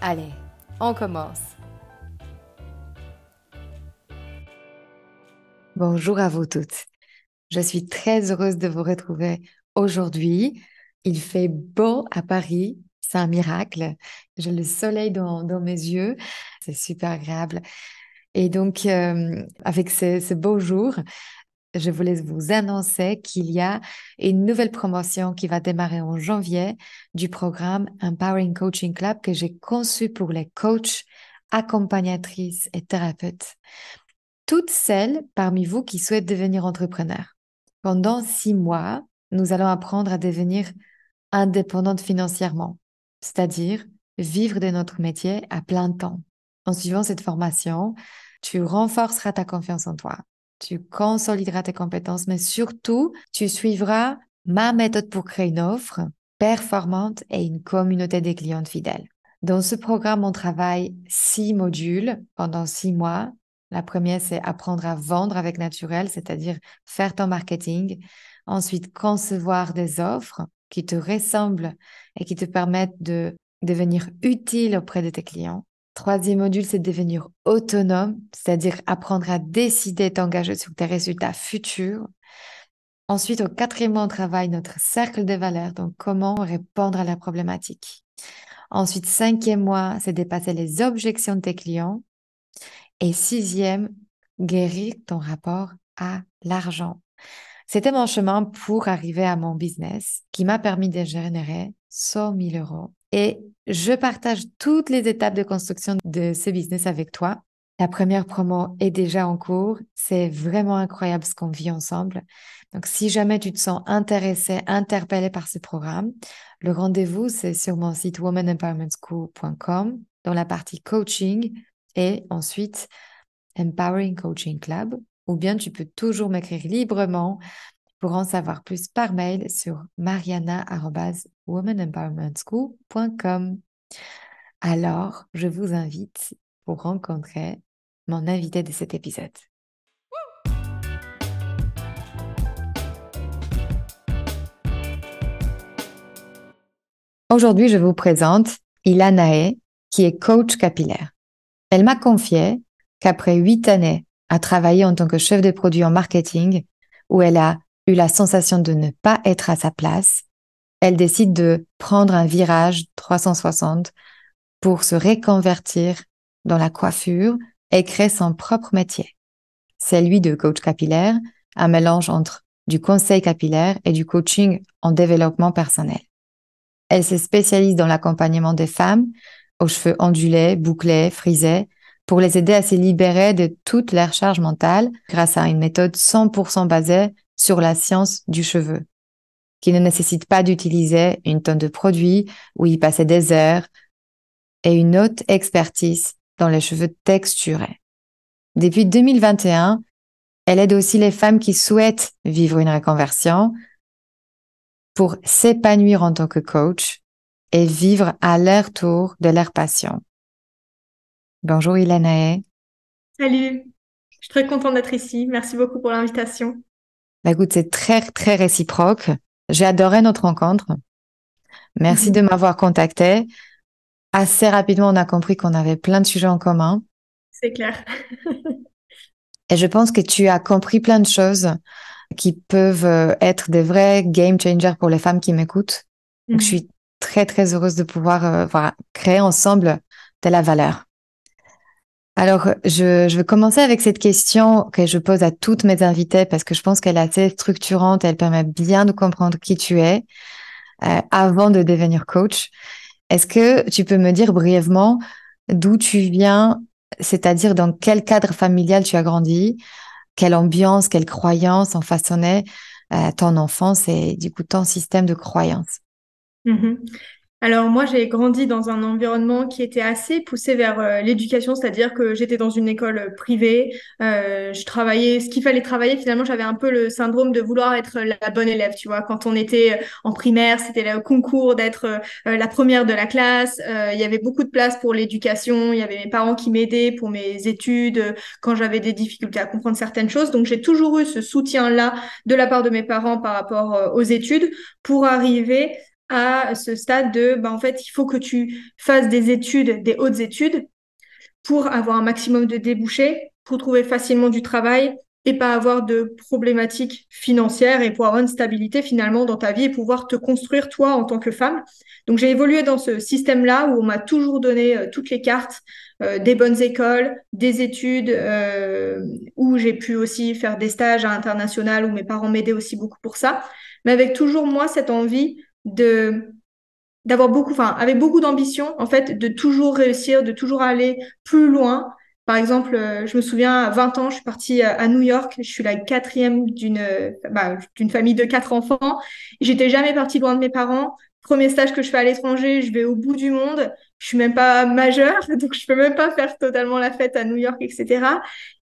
Allez, on commence. Bonjour à vous toutes. Je suis très heureuse de vous retrouver aujourd'hui. Il fait beau à Paris. C'est un miracle. J'ai le soleil dans, mes yeux. C'est super agréable. Et donc, euh, avec ce, ce beau jour, je voulais vous annoncer qu'il y a une nouvelle promotion qui va démarrer en janvier du programme Empowering Coaching Club que j'ai conçu pour les coachs, accompagnatrices et thérapeutes. Toutes celles parmi vous qui souhaitent devenir entrepreneurs. Pendant six mois, nous allons apprendre à devenir indépendantes financièrement, c'est-à-dire vivre de notre métier à plein temps. En suivant cette formation, tu renforceras ta confiance en toi, tu consolideras tes compétences, mais surtout, tu suivras ma méthode pour créer une offre performante et une communauté des clientes fidèles. Dans ce programme, on travaille six modules pendant six mois. La première, c'est apprendre à vendre avec naturel, c'est-à-dire faire ton marketing. Ensuite, concevoir des offres qui te ressemblent et qui te permettent de devenir utile auprès de tes clients. Troisième module, c'est devenir autonome, c'est-à-dire apprendre à décider t'engager sur tes résultats futurs. Ensuite, au quatrième on travaille notre cercle de valeurs, donc comment répondre à la problématique. Ensuite, cinquième mois, c'est dépasser les objections de tes clients. Et sixième, guérir ton rapport à l'argent. C'était mon chemin pour arriver à mon business qui m'a permis de générer 100 000 euros et je partage toutes les étapes de construction de ce business avec toi. La première promo est déjà en cours. C'est vraiment incroyable ce qu'on vit ensemble. Donc, si jamais tu te sens intéressé, interpellé par ce programme, le rendez-vous, c'est sur mon site womanempowermentschool.com dans la partie coaching et ensuite Empowering Coaching Club. Ou bien tu peux toujours m'écrire librement pour en savoir plus par mail sur mariana.womanempowermentschool.com. Alors, je vous invite pour rencontrer mon invité de cet épisode. Aujourd'hui, je vous présente Ilanae, qui est coach capillaire. Elle m'a confié qu'après huit années à travailler en tant que chef de produit en marketing, où elle a eu la sensation de ne pas être à sa place, elle décide de prendre un virage 360 pour se reconvertir dans la coiffure et créer son propre métier. C'est lui de coach capillaire, un mélange entre du conseil capillaire et du coaching en développement personnel. Elle se spécialise dans l'accompagnement des femmes aux cheveux ondulés, bouclés, frisés, pour les aider à se libérer de toute leur charge mentale grâce à une méthode 100% basée sur la science du cheveu, qui ne nécessite pas d'utiliser une tonne de produits ou y passer des heures et une haute expertise dans les cheveux texturés. Depuis 2021, elle aide aussi les femmes qui souhaitent vivre une reconversion pour s'épanouir en tant que coach et vivre à leur tour de leur passion. Bonjour Ilanae. Salut, je suis très contente d'être ici. Merci beaucoup pour l'invitation. Bah, écoute, c'est très, très réciproque. J'ai adoré notre rencontre. Merci de m'avoir contacté. Assez rapidement, on a compris qu'on avait plein de sujets en commun. C'est clair. Et je pense que tu as compris plein de choses qui peuvent euh, être des vrais game changers pour les femmes qui m'écoutent. Donc, je mhm. suis très, très heureuse de pouvoir euh, créer ensemble de la valeur. Alors, je, vais commencer avec cette question que je pose à toutes mes invitées parce que je pense qu'elle est assez structurante, elle permet bien de comprendre qui tu es euh, avant de devenir coach. Est-ce que tu peux me dire brièvement d'où tu viens, c'est-à-dire dans quel cadre familial tu as grandi, quelle ambiance, quelle croyance ont façonné euh, ton enfance et du coup ton système de croyance mm-hmm. Alors moi, j'ai grandi dans un environnement qui était assez poussé vers euh, l'éducation, c'est-à-dire que j'étais dans une école privée, euh, je travaillais ce qu'il fallait travailler. Finalement, j'avais un peu le syndrome de vouloir être la bonne élève, tu vois. Quand on était en primaire, c'était le concours d'être euh, la première de la classe. il y avait beaucoup de place pour l'éducation. Il y avait mes parents qui m'aidaient pour mes études quand j'avais des difficultés à comprendre certaines choses. Donc j'ai toujours eu ce soutien-là de la part de mes parents par rapport aux études pour arriver à ce stade de, bah, en fait, il faut que tu fasses des études, des hautes études, pour avoir un maximum de débouchés, pour trouver facilement du travail et pas avoir de problématiques financières et pour avoir une stabilité finalement dans ta vie et pouvoir te construire toi en tant que femme. Donc j'ai évolué dans ce système-là où on m'a toujours donné euh, toutes les cartes, euh, des bonnes écoles, des études, euh, où j'ai pu aussi faire des stages à l'international où mes parents m'aidaient aussi beaucoup pour ça, mais avec toujours moi cette envie de d'avoir beaucoup, enfin, avec beaucoup d'ambition, en fait, de toujours réussir, de toujours aller plus loin. Par exemple, euh, je me souviens, à 20 ans, je suis partie à New York. Je suis la quatrième d'une bah, d'une famille de quatre enfants. J'étais jamais partie loin de mes parents. Premier stage que je fais à l'étranger, je vais au bout du monde. Je suis même pas majeure, donc je peux même pas faire totalement la fête à New York, etc.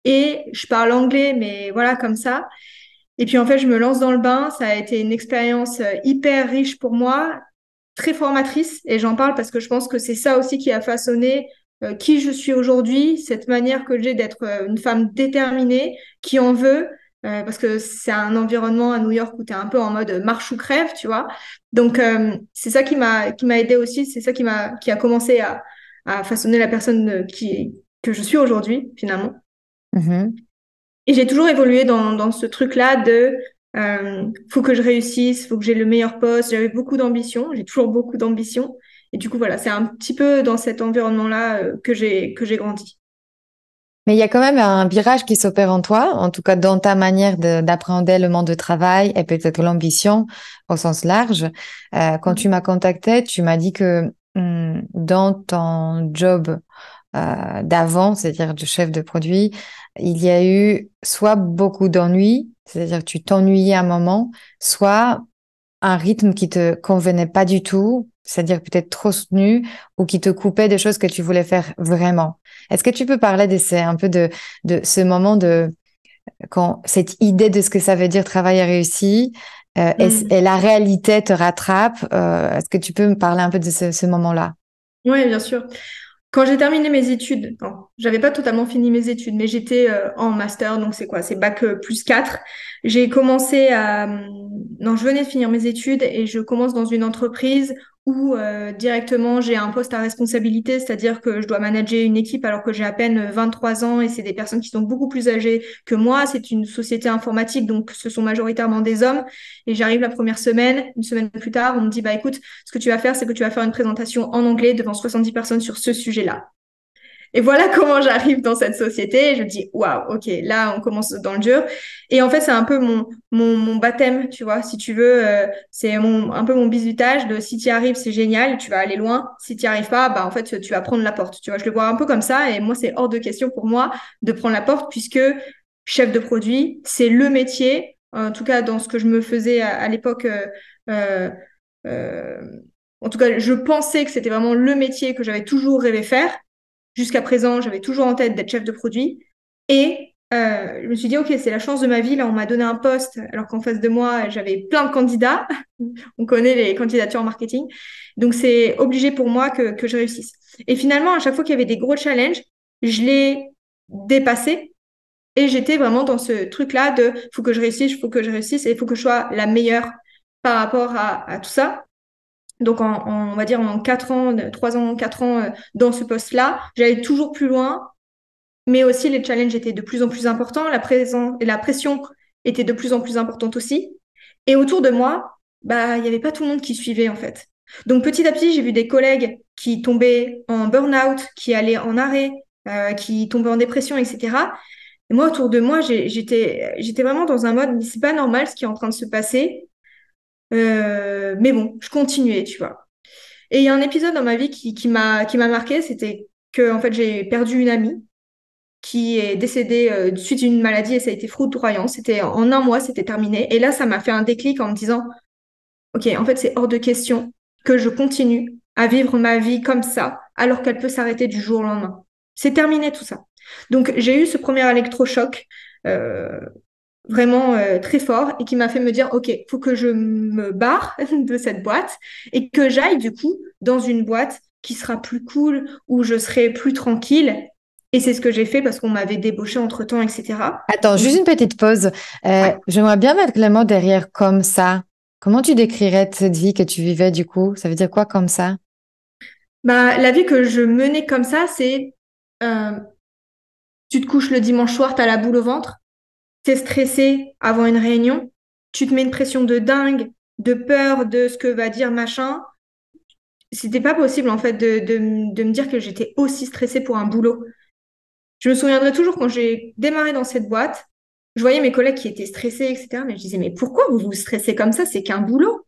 Et je parle anglais, mais voilà, comme ça. Et puis en fait, je me lance dans le bain. Ça a été une expérience euh, hyper riche pour moi, très formatrice. Et j'en parle parce que je pense que c'est ça aussi qui a façonné euh, qui je suis aujourd'hui, cette manière que j'ai d'être euh, une femme déterminée, qui en veut, parce que c'est un environnement à New York où tu es un peu en mode marche ou crève, tu vois. Donc c'est ça qui m'a qui m'a aidé aussi, c'est ça qui m'a qui a commencé à, à façonner la personne qui que je suis aujourd'hui finalement. Mm-hmm. Et j'ai toujours évolué dans, dans ce truc-là de euh, faut que je réussisse, faut que j'ai le meilleur poste. J'avais beaucoup d'ambition, j'ai toujours beaucoup d'ambition. Et du coup, voilà, c'est un petit peu dans cet environnement-là euh, que j'ai que j'ai grandi. Mais il y a quand même un virage qui s'opère en toi, en tout cas dans ta manière d'appréhender le monde de travail et peut-être l'ambition au sens large. Euh, quand tu m'as contacté, tu m'as dit que hum, dans ton job euh, d'avant, c'est-à-dire de chef de produit, il y a eu soit beaucoup d'ennuis, c'est-à-dire tu t'ennuyais un moment, soit un rythme qui te convenait pas du tout, c'est-à-dire peut-être trop soutenu ou qui te coupait des choses que tu voulais faire vraiment. Est-ce que tu peux parler de ces, un peu de, de ce moment de quand cette idée de ce que ça veut dire travailler réussi euh, mm. et, la réalité te rattrape euh, Est-ce que tu peux me parler un peu de ce, ce moment-là? Oui, bien sûr. Quand j'ai terminé mes études, non, j'avais pas totalement fini mes études, mais j'étais euh, en master, donc c'est quoi? C'est bac euh, plus 4. J'ai commencé à... Non, je venais de finir mes études et je commence dans une entreprise où euh, directement j'ai un poste à responsabilité, c'est-à-dire que je dois manager une équipe alors que j'ai à peine 23 ans et c'est des personnes qui sont beaucoup plus âgées que moi. C'est une société informatique, donc ce sont majoritairement des hommes. Et j'arrive la première semaine, une semaine plus tard, on me dit, bah écoute, ce que tu vas faire, c'est que tu vas faire une présentation en anglais devant 70 personnes sur ce sujet-là. Et voilà comment j'arrive dans cette société. je me dis, waouh, ok, là, on commence dans le dur. Et en fait, c'est un peu mon, mon, baptême, tu vois, si tu veux. Euh, c'est un peu mon bisutage de si tu arrives, c'est génial, tu vas aller loin. Si tu arrives pas, bah, en fait, tu vas prendre la porte. Tu vois, je le vois un peu comme ça. Et moi, c'est hors de question pour moi de prendre la porte puisque chef de produit, c'est le métier. En tout cas, dans ce que je me faisais à, l'époque, euh, euh, en tout cas, je pensais que c'était vraiment le métier que j'avais toujours rêvé faire. Jusqu'à présent, j'avais toujours en tête d'être chef de produit. Et euh, je me suis dit, OK, c'est la chance de ma vie. Là, on m'a donné un poste, alors qu'en face de moi, j'avais plein de candidats. on connaît les candidatures en marketing. Donc, c'est obligé pour moi que, je réussisse. Et finalement, à chaque fois qu'il y avait des gros challenges, je les dépassais. Et j'étais vraiment dans ce truc-là de faut que je réussisse, faut que je réussisse et il faut que je sois la meilleure par rapport à tout ça. Donc, en, on va dire en quatre ans, trois ans, quatre ans euh, dans ce poste-là, j'allais toujours plus loin, mais aussi les challenges étaient de plus en plus importants, la, la pression était de plus en plus importante aussi. Et autour de moi, bah, il n'y avait pas tout le monde qui suivait en fait. Donc petit à petit, j'ai vu des collègues qui tombaient en burn-out, qui allaient en arrêt, euh, qui tombaient en dépression, etc. Et moi, autour de moi, j'étais, vraiment dans un mode, c'est pas normal ce qui est en train de se passer. Euh, mais bon, je continuais, tu vois. Et il y a un épisode dans ma vie qui, qui m'a, qui m'a marqué, c'était que en fait, j'ai perdu une amie qui est décédée euh, suite d'une maladie et ça a été foudroyant. C'était en un mois, c'était terminé. Et là, ça m'a fait un déclic en me disant, ok, en fait, c'est hors de question que je continue à vivre ma vie comme ça, alors qu'elle peut s'arrêter du jour au lendemain. C'est terminé tout ça. Donc j'ai eu ce premier électrochoc euh, vraiment euh, très fort et qui m'a fait me dire ok, faut que je me barre de cette boîte et que j'aille du coup dans une boîte qui sera plus cool où je serai plus tranquille. Et c'est ce que j'ai fait parce qu'on m'avait débauché entre temps, etc. Attends, juste une petite pause. Euh, j'aimerais bien mettre le mot derrière comme ça. Comment tu décrirais cette vie que tu vivais du coup? Ça veut dire quoi comme ça? Bah, La vie que je menais comme ça, c'est tu te couches le dimanche soir, tu as la boule au ventre, tu es stressé avant une réunion, tu te mets une pression de dingue, de peur de ce que va dire machin. C'était pas possible en fait de, de, de me dire que j'étais aussi stressée pour un boulot. Je me souviendrai toujours quand j'ai démarré dans cette boîte, je voyais mes collègues qui étaient stressés, etc. Mais je disais, mais pourquoi vous vous stressez comme ça? C'est qu'un boulot.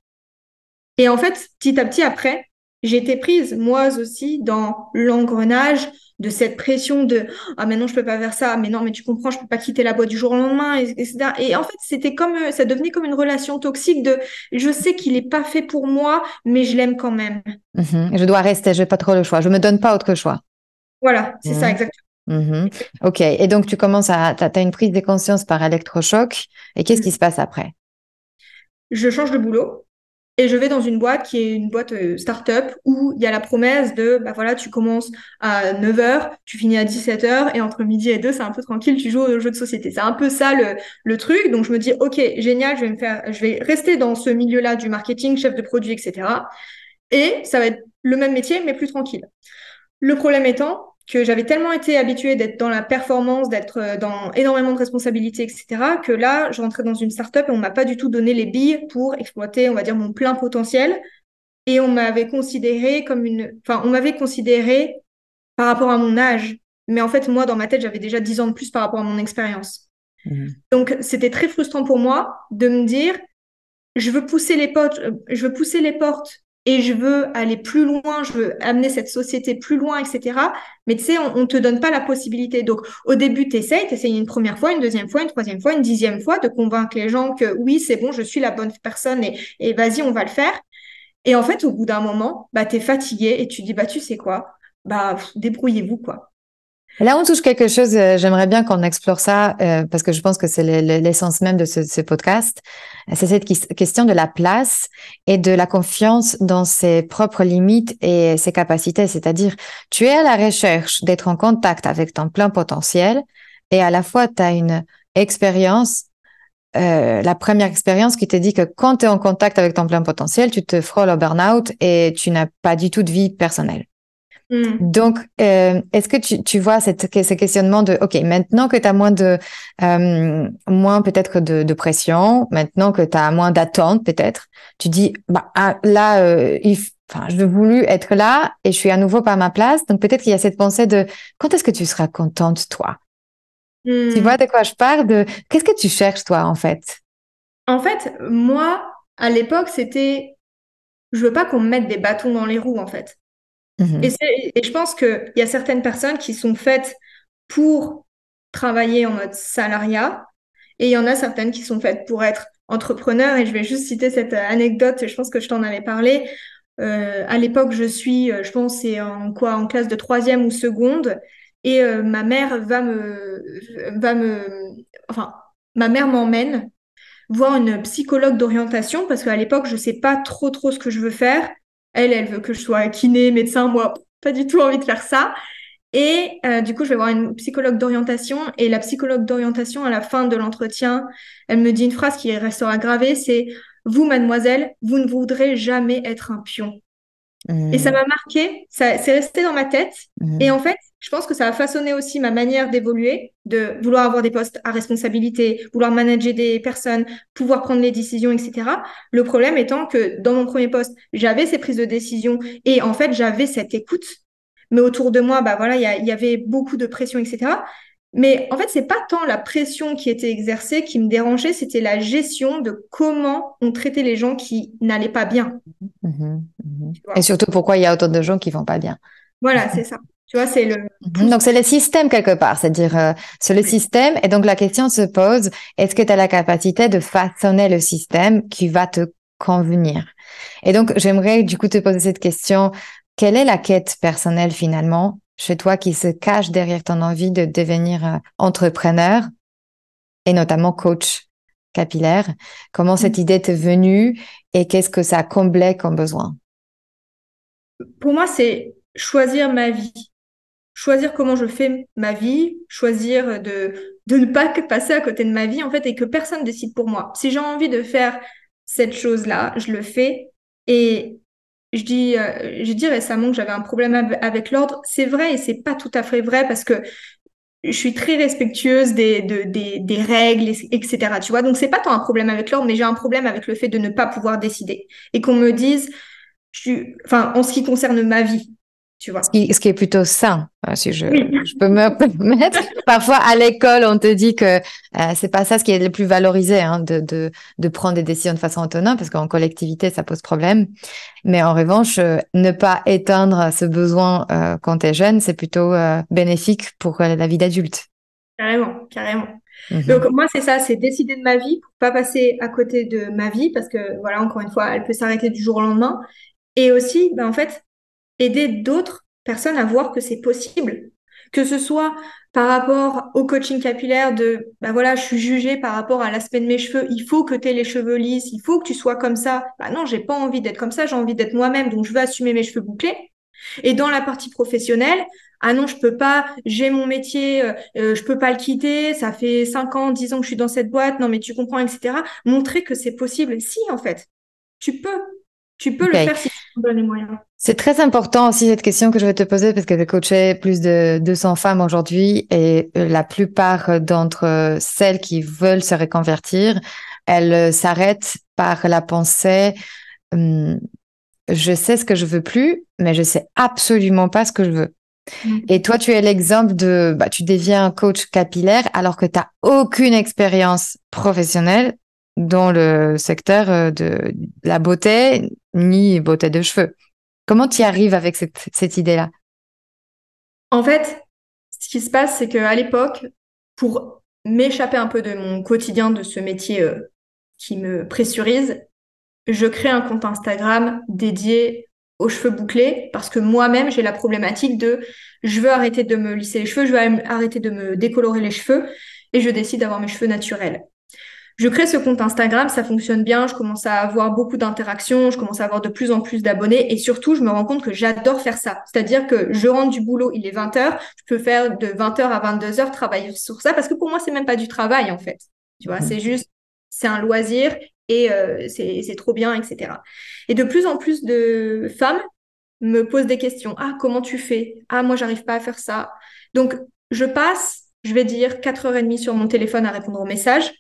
Et en fait, petit à petit après, j'ai été prise, moi aussi, dans l'engrenage de cette pression de ah mais non je peux pas faire ça. Mais non mais tu comprends je peux pas quitter la boîte du jour au lendemain etc et en fait c'était comme euh, ça devenait comme une relation toxique de je sais qu'il est pas fait pour moi mais je l'aime quand même. Mhm. je dois rester je n'ai pas trop le choix. Je me donne pas autre choix. Voilà c'est ça mhm. exactement. Mhm. ok. Et donc tu commences à tu as, une prise de conscience par électrochoc. Et qu'est-ce qui se passe après? Je change de boulot et je vais dans une boîte qui est une boîte euh, start-up où il y a la promesse de, bah voilà, tu commences à 9h, tu finis à 17h et entre midi et 2, c'est un peu tranquille, tu joues au jeu de société. C'est un peu ça le, le truc. Donc je me dis, OK, génial, je vais me faire, je vais rester dans ce milieu-là du marketing, chef de produit, etc. Et ça va être le même métier, mais plus tranquille. Le problème étant, que j'avais tellement été habituée d'être dans la performance, d'être euh, dans énormément de responsabilités, etc., que là, je rentrais dans une startup et on m'a pas du tout donné les billes pour exploiter, on va dire, mon plein potentiel. Et on m'avait considéré comme une, enfin, on m'avait considéré par rapport à mon âge. Mais en fait, moi, dans ma tête, j'avais déjà 10 ans de plus par rapport à mon expérience. Mmh. Donc, c'était très frustrant pour moi de me dire, je veux pousser les portes, je veux pousser les portes et je veux aller plus loin, je veux amener cette société plus loin, etc. Mais tu sais, on, ne te donne pas la possibilité. Donc, au début, tu essayes, tu une première fois, une deuxième fois, une troisième fois, une dixième fois de convaincre les gens que oui, c'est bon, je suis la bonne personne et, et vas-y, on va le faire. Et en fait, au bout d'un moment, bah, tu es fatigué et tu dis, bah, tu sais quoi, bah, débrouillez-vous, quoi. Là, on touche quelque chose, euh, j'aimerais bien qu'on explore ça, euh, parce que je pense que c'est l'essence même de ce, podcast. C'est cette question de la place et de la confiance dans ses propres limites et ses capacités. C'est-à-dire, tu es à la recherche d'être en contact avec ton plein potentiel et à la fois, tu as une expérience, euh, la première expérience qui te dit que quand tu es en contact avec ton plein potentiel, tu te frôles au burn-out et tu n'as pas du tout de vie personnelle. Mm. Donc, euh, est-ce que tu, tu vois cette, ce questionnement de, OK, maintenant que tu as moins de, euh, moins peut-être de, de, pression, maintenant que tu as moins d'attente peut-être, tu dis, bah, ah, là, euh, il, enfin, je veux voulu être là et je suis à nouveau pas à ma place. Donc, peut-être qu'il y a cette pensée de, quand est-ce que tu seras contente, toi? Tu mm. vois de quoi je parle de, qu'est-ce que tu cherches, toi, en fait? En fait, moi, à l'époque, c'était, je veux pas qu'on me mette des bâtons dans les roues, en fait. Mhm. Et, je pense qu'il y a certaines personnes qui sont faites pour travailler en mode salariat et il y en a certaines qui sont faites pour être entrepreneur. Et je vais juste citer cette anecdote, je pense que je t'en avais parlé. Euh, à l'époque, je suis, euh, je pense, c'est en quoi, en classe de troisième ou seconde, et euh, ma mère va me, va me, enfin, ma mère m'emmène voir une psychologue d'orientation parce qu'à l'époque, je sais pas trop trop ce que je veux faire. Elle, elle veut que je sois kiné, médecin. Moi, pas du tout envie de faire ça. Et euh, du coup, je vais voir une psychologue d'orientation. Et la psychologue d'orientation, à la fin de l'entretien, elle me dit une phrase qui restera gravée, c'est « Vous, mademoiselle, vous ne voudrez jamais être un pion. » Et ça m'a marqué, ça c'est resté dans ma tête. Mhm. Et en fait, je pense que ça a façonné aussi ma manière d'évoluer, de vouloir avoir des postes à responsabilité, vouloir manager des personnes, pouvoir prendre les décisions, etc. Le problème étant que dans mon premier poste, j'avais ces prises de décision et en fait, j'avais cette écoute. Mais autour de moi, bah voilà, il y, a- il y avait beaucoup de pression, etc. Mais en fait, c'est pas tant la pression qui était exercée qui me dérangeait, c'était la gestion de comment on traitait les gens qui n'allaient pas bien. Mhm. tu vois. Et surtout, pourquoi il y a autant de gens qui vont pas bien. Voilà, c'est ça. Tu vois, c'est le. Donc, c'est le système quelque part, c'est-à-dire, euh, c'est le système. Et donc, la question se pose, est-ce que tu as la capacité de façonner le système qui va te convenir? Et donc, j'aimerais du coup te poser cette question. Quelle est la quête personnelle finalement chez toi qui se cache derrière ton envie de devenir euh, entrepreneur et notamment coach capillaire? Comment cette idée t'est venue et qu'est-ce que ça comblait comme besoin? Pour moi, c'est choisir ma vie. Choisir comment je fais ma vie, choisir de, de ne pas passer à côté de ma vie, en fait, et que personne décide pour moi. Si j'ai envie de faire cette chose-là, je le fais. Et je dis, euh, j'ai dit récemment que j'avais un problème av- avec l'ordre. C'est vrai et c'est pas tout à fait vrai parce que je suis très respectueuse des, de- des, des règles, et- etc. Tu vois, donc c'est pas tant un problème avec l'ordre, mais j'ai un problème avec le fait de ne pas pouvoir décider et qu'on me dise, enfin, en ce qui concerne ma vie, tu vois. Ce qui, ce qui est plutôt sain, euh, si je, Oui. je peux me permettre. Parfois, à l'école, on te dit que euh, c'est pas ça ce qui est le plus valorisé, hein, de, de, de prendre des décisions de façon autonome, parce qu'en collectivité, ça pose problème. Mais en revanche, euh, ne pas éteindre ce besoin euh, quand tu es jeune, c'est plutôt euh, bénéfique pour la vie d'adulte. Carrément, carrément. Mhm. Donc moi, c'est ça, c'est décider de ma vie pour pas passer à côté de ma vie parce que voilà, encore une fois, elle peut s'arrêter du jour au lendemain. Et aussi, ben, en fait, aider d'autres personnes à voir que c'est possible. Que ce soit par rapport au coaching capillaire de, ben voilà, je suis jugée par rapport à l'aspect de mes cheveux, il faut que tu aies les cheveux lisses, il faut que tu sois comme ça. Bah non, j'ai pas envie d'être comme ça, j'ai envie d'être moi-même, donc je veux assumer mes cheveux bouclés. Et dans la partie professionnelle, ah non, je peux pas, j'ai mon métier, euh, euh, je peux pas le quitter, ça fait 5 ans, 10 ans que je suis dans cette boîte, non mais tu comprends, etc. Montrer que c'est possible. Si, en fait, tu peux. Tu peux le faire si tu te donnes les moyens. C'est très important aussi cette question que je vais te poser parce que tu coaché plus de 200 femmes aujourd'hui et euh, la plupart d'entre celles qui veulent se reconvertir, elles euh, s'arrêtent par la pensée hum, je sais ce que je veux plus, mais je sais absolument pas ce que je veux. Mm. Et toi, tu es l'exemple de, bah, tu deviens un coach capillaire alors que tu n'as aucune expérience professionnelle dans le secteur euh, de la beauté ni beauté de cheveux. Comment tu y arrives avec cette, idée-là? En fait, ce qui se passe, c'est qu'à l'époque, pour m'échapper un peu de mon quotidien, de ce métier euh, qui me pressurise, je crée un compte Instagram dédié aux cheveux bouclés parce que moi-même, j'ai la problématique de je veux arrêter de me lisser les cheveux, je veux arrêter de me décolorer les cheveux et je décide d'avoir mes cheveux naturels. Je crée ce compte Instagram, ça fonctionne bien, je commence à avoir beaucoup d'interactions, je commence à avoir de plus en plus d'abonnés et surtout, je me rends compte que j'adore faire ça. C'est-à-dire que je rentre du boulot, il est 20h, je peux faire de 20h à 22h travailler sur ça parce que pour moi, c'est même pas du travail en fait. Tu vois, Mhm. c'est juste, c'est un loisir et euh, c'est c'est trop bien, etc. Et de plus en plus de femmes me posent des questions. Ah, comment tu fais? Ah, moi, j'arrive pas à faire ça. Donc, je passe, je vais dire, 4h30 sur mon téléphone à répondre aux messages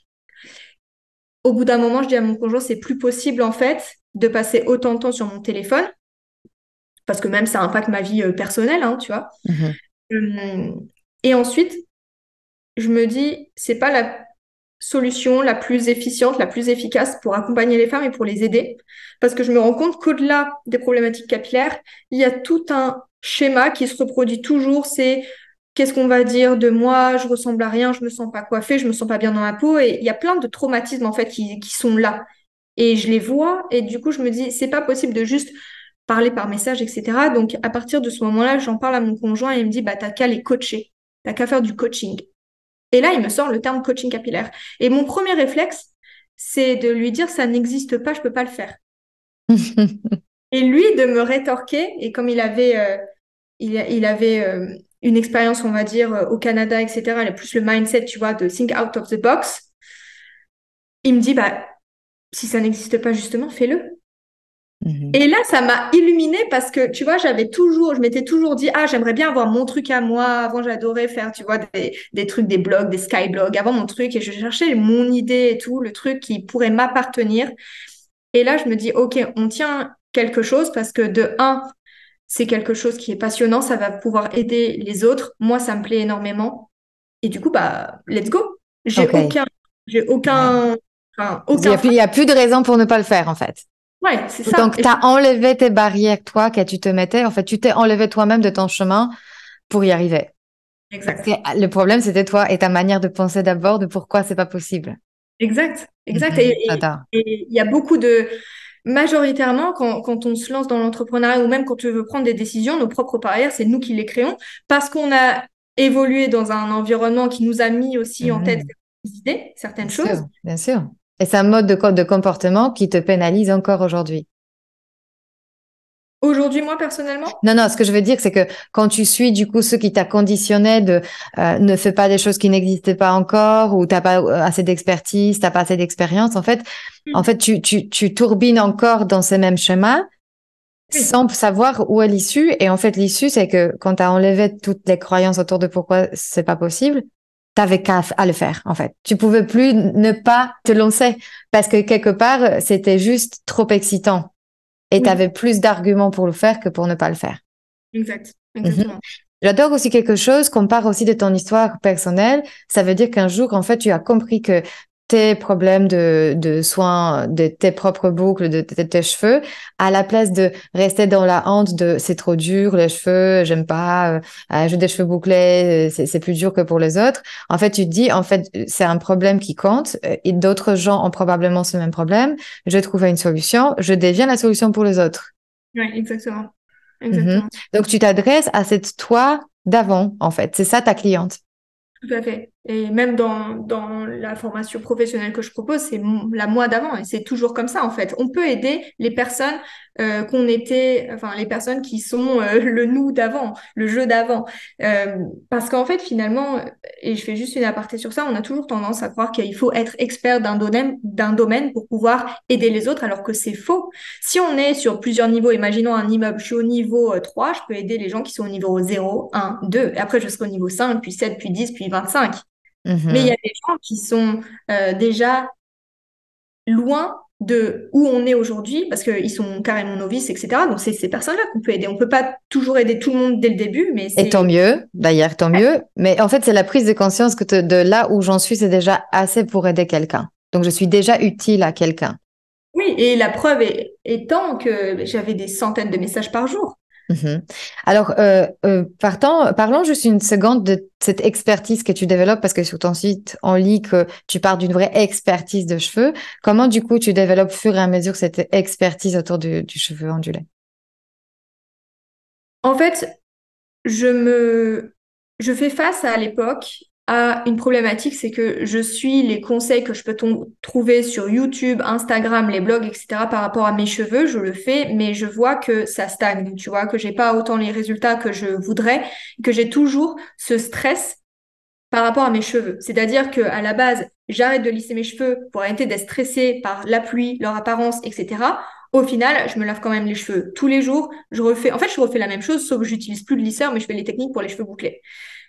au bout d'un moment, je dis à mon conjoint, c'est plus possible en fait de passer autant de temps sur mon téléphone, parce que même ça impacte ma vie euh, personnelle, hein, tu vois. Mhm. Hum, Et ensuite, je me dis, c'est pas la solution la plus efficiente, la plus efficace pour accompagner les femmes et pour les aider, parce que je me rends compte qu'au-delà des problématiques capillaires, il y a tout un schéma qui se reproduit toujours, c'est qu'est-ce qu'on va dire de moi, je ressemble à rien, je me sens pas coiffée, je me sens pas bien dans ma peau, et il y a plein de traumatismes en fait qui, qui sont là. Et je les vois, et du coup, je me dis, c'est pas possible de juste parler par message, etc. Donc, à partir de ce moment-là, j'en parle à mon conjoint et il me dit, bah, t'as qu'à les coacher, t'as qu'à faire du coaching. Et là, il me sort le terme coaching capillaire. Et mon premier réflexe, c'est de lui dire, ça n'existe pas, je peux pas le faire. Et lui, de me rétorquer, et comme il avait, euh, il, il avait euh, une expérience, on va dire, euh, au Canada, etc., plus le mindset, tu vois, de think out of the box, il me dit, bah, si ça n'existe pas justement, fais-le. Mhm. Et là, ça m'a illuminée parce que, tu vois, j'avais toujours, je m'étais toujours dit, ah, j'aimerais bien avoir mon truc à moi. Avant, j'adorais faire, tu vois, des, des, trucs, des blogs, des skyblogs, avant mon truc. Et je cherchais mon idée et tout, le truc qui pourrait m'appartenir. Et là, je me dis, OK, on tient quelque chose parce que de un, c'est quelque chose qui est passionnant, ça va pouvoir aider les autres. Moi, ça me plaît énormément. Et du coup, bah, let's go. J'ai aucun, j'ai aucun, Il n'y a, plus de raison pour ne pas le faire, en fait. Ouais, c'est ça. Donc, tu as enlevé tes barrières, toi, que tu te mettais. En fait, tu t'es enlevé toi-même de ton chemin pour y arriver. Exact. le problème, c'était toi et ta manière de penser d'abord de pourquoi c'est pas possible. Exact, exact. Mhm, et il y a beaucoup de, majoritairement, quand, quand on se lance dans l'entrepreneuriat ou même quand tu veux prendre des décisions, nos propres barrières, c'est nous qui les créons parce qu'on a évolué dans un environnement qui nous a mis aussi en tête mmh. certaines idées, certaines choses. bien sûr. Et c'est un mode de, de comportement qui te pénalise encore aujourd'hui. Aujourd'hui, moi, personnellement? Non, non, ce que je veux dire, c'est que quand tu suis, du coup, ceux qui t'a conditionné de euh, ne fais pas des choses qui n'existaient pas encore ou t'as pas euh, assez d'expertise, t'as pas assez d'expérience, en fait, mm. en fait, tu, tu, tu tourbines encore dans ces mêmes schémas sans savoir où est l'issue. Et en fait, l'issue, c'est que quand tu as enlevé toutes les croyances autour de pourquoi c'est pas possible, t'avais qu'à à le faire, en fait. Tu pouvais plus ne pas te lancer parce que quelque part, c'était juste trop excitant et tu avais plus d'arguments pour le faire que pour ne pas le faire. Exact. Mhm. Exactement. J'adore aussi quelque chose qu'on part aussi de ton histoire personnelle. Ça veut dire qu'un jour, en fait, tu as compris que tes problèmes de, de soins de tes propres boucles, de, tes cheveux, à la place de rester dans la honte de c'est trop dur, les cheveux, j'aime pas, euh, j'ai des cheveux bouclés, euh, c'est plus dur que pour les autres. En fait, tu te dis, en fait, c'est un problème qui compte euh, et d'autres gens ont probablement ce même problème. Je vais trouver une solution, je deviens la solution pour les autres. Oui, exactement. Mhm. exactement. Donc, tu t'adresses à cette toi d'avant, en fait. C'est ça ta cliente. Tout à fait. Et même dans, dans la formation professionnelle que je propose, c'est la moi d'avant et c'est toujours comme ça en fait. On peut aider les personnes euh, qu'on était, enfin les personnes qui sont euh, le nous d'avant, le jeu d'avant. Euh, parce qu'en fait finalement, et je fais juste une aparté sur ça, on a toujours tendance à croire qu'il faut être expert d'un domaine, d'un domaine pour pouvoir aider les autres alors que c'est faux. Si on est sur plusieurs niveaux, imaginons un immeuble, je suis au niveau 3, je peux aider les gens qui sont au niveau 0, 1, 2, et après je serai au niveau 5, puis 7, puis 10, puis 25. Mais il y a mhm. des gens qui sont euh, déjà loin de où on est aujourd'hui parce qu'ils sont carrément novices, etc. Donc, c'est ces personnes-là qu'on peut aider. On peut pas toujours aider tout le monde dès le début, mais Et tant mieux, d'ailleurs, tant mieux. Mais en fait, c'est la prise de conscience que de là où j'en suis, c'est déjà assez pour aider quelqu'un. Donc, je suis déjà utile à quelqu'un. Oui, et la preuve est, étant que j'avais des centaines de messages par jour. Mhm. Alors, euh, euh, parlons juste une seconde de cette expertise que tu développes, parce que sur ton site, on lit que tu pars d'une vraie expertise de cheveux. Comment, du coup, tu développes fur et à mesure cette expertise autour du, du cheveu ondulé? En fait, je me, je fais face à l'époque à une problématique, c'est que je suis les conseils que je peux trouver sur YouTube, Instagram, les blogs, etc. par rapport à mes cheveux, je le fais, mais je vois que ça stagne, tu vois, que j'ai pas autant les résultats que je voudrais, que j'ai toujours ce stress par rapport à mes cheveux. C'est-à-dire que à la base, j'arrête de lisser mes cheveux pour arrêter d'être stressée par la pluie, leur apparence, etc. Au final, je me lave quand même les cheveux tous les jours. Je refais, en fait, je refais la même chose, sauf que j'utilise plus de lisseur, mais je fais les techniques pour les cheveux bouclés.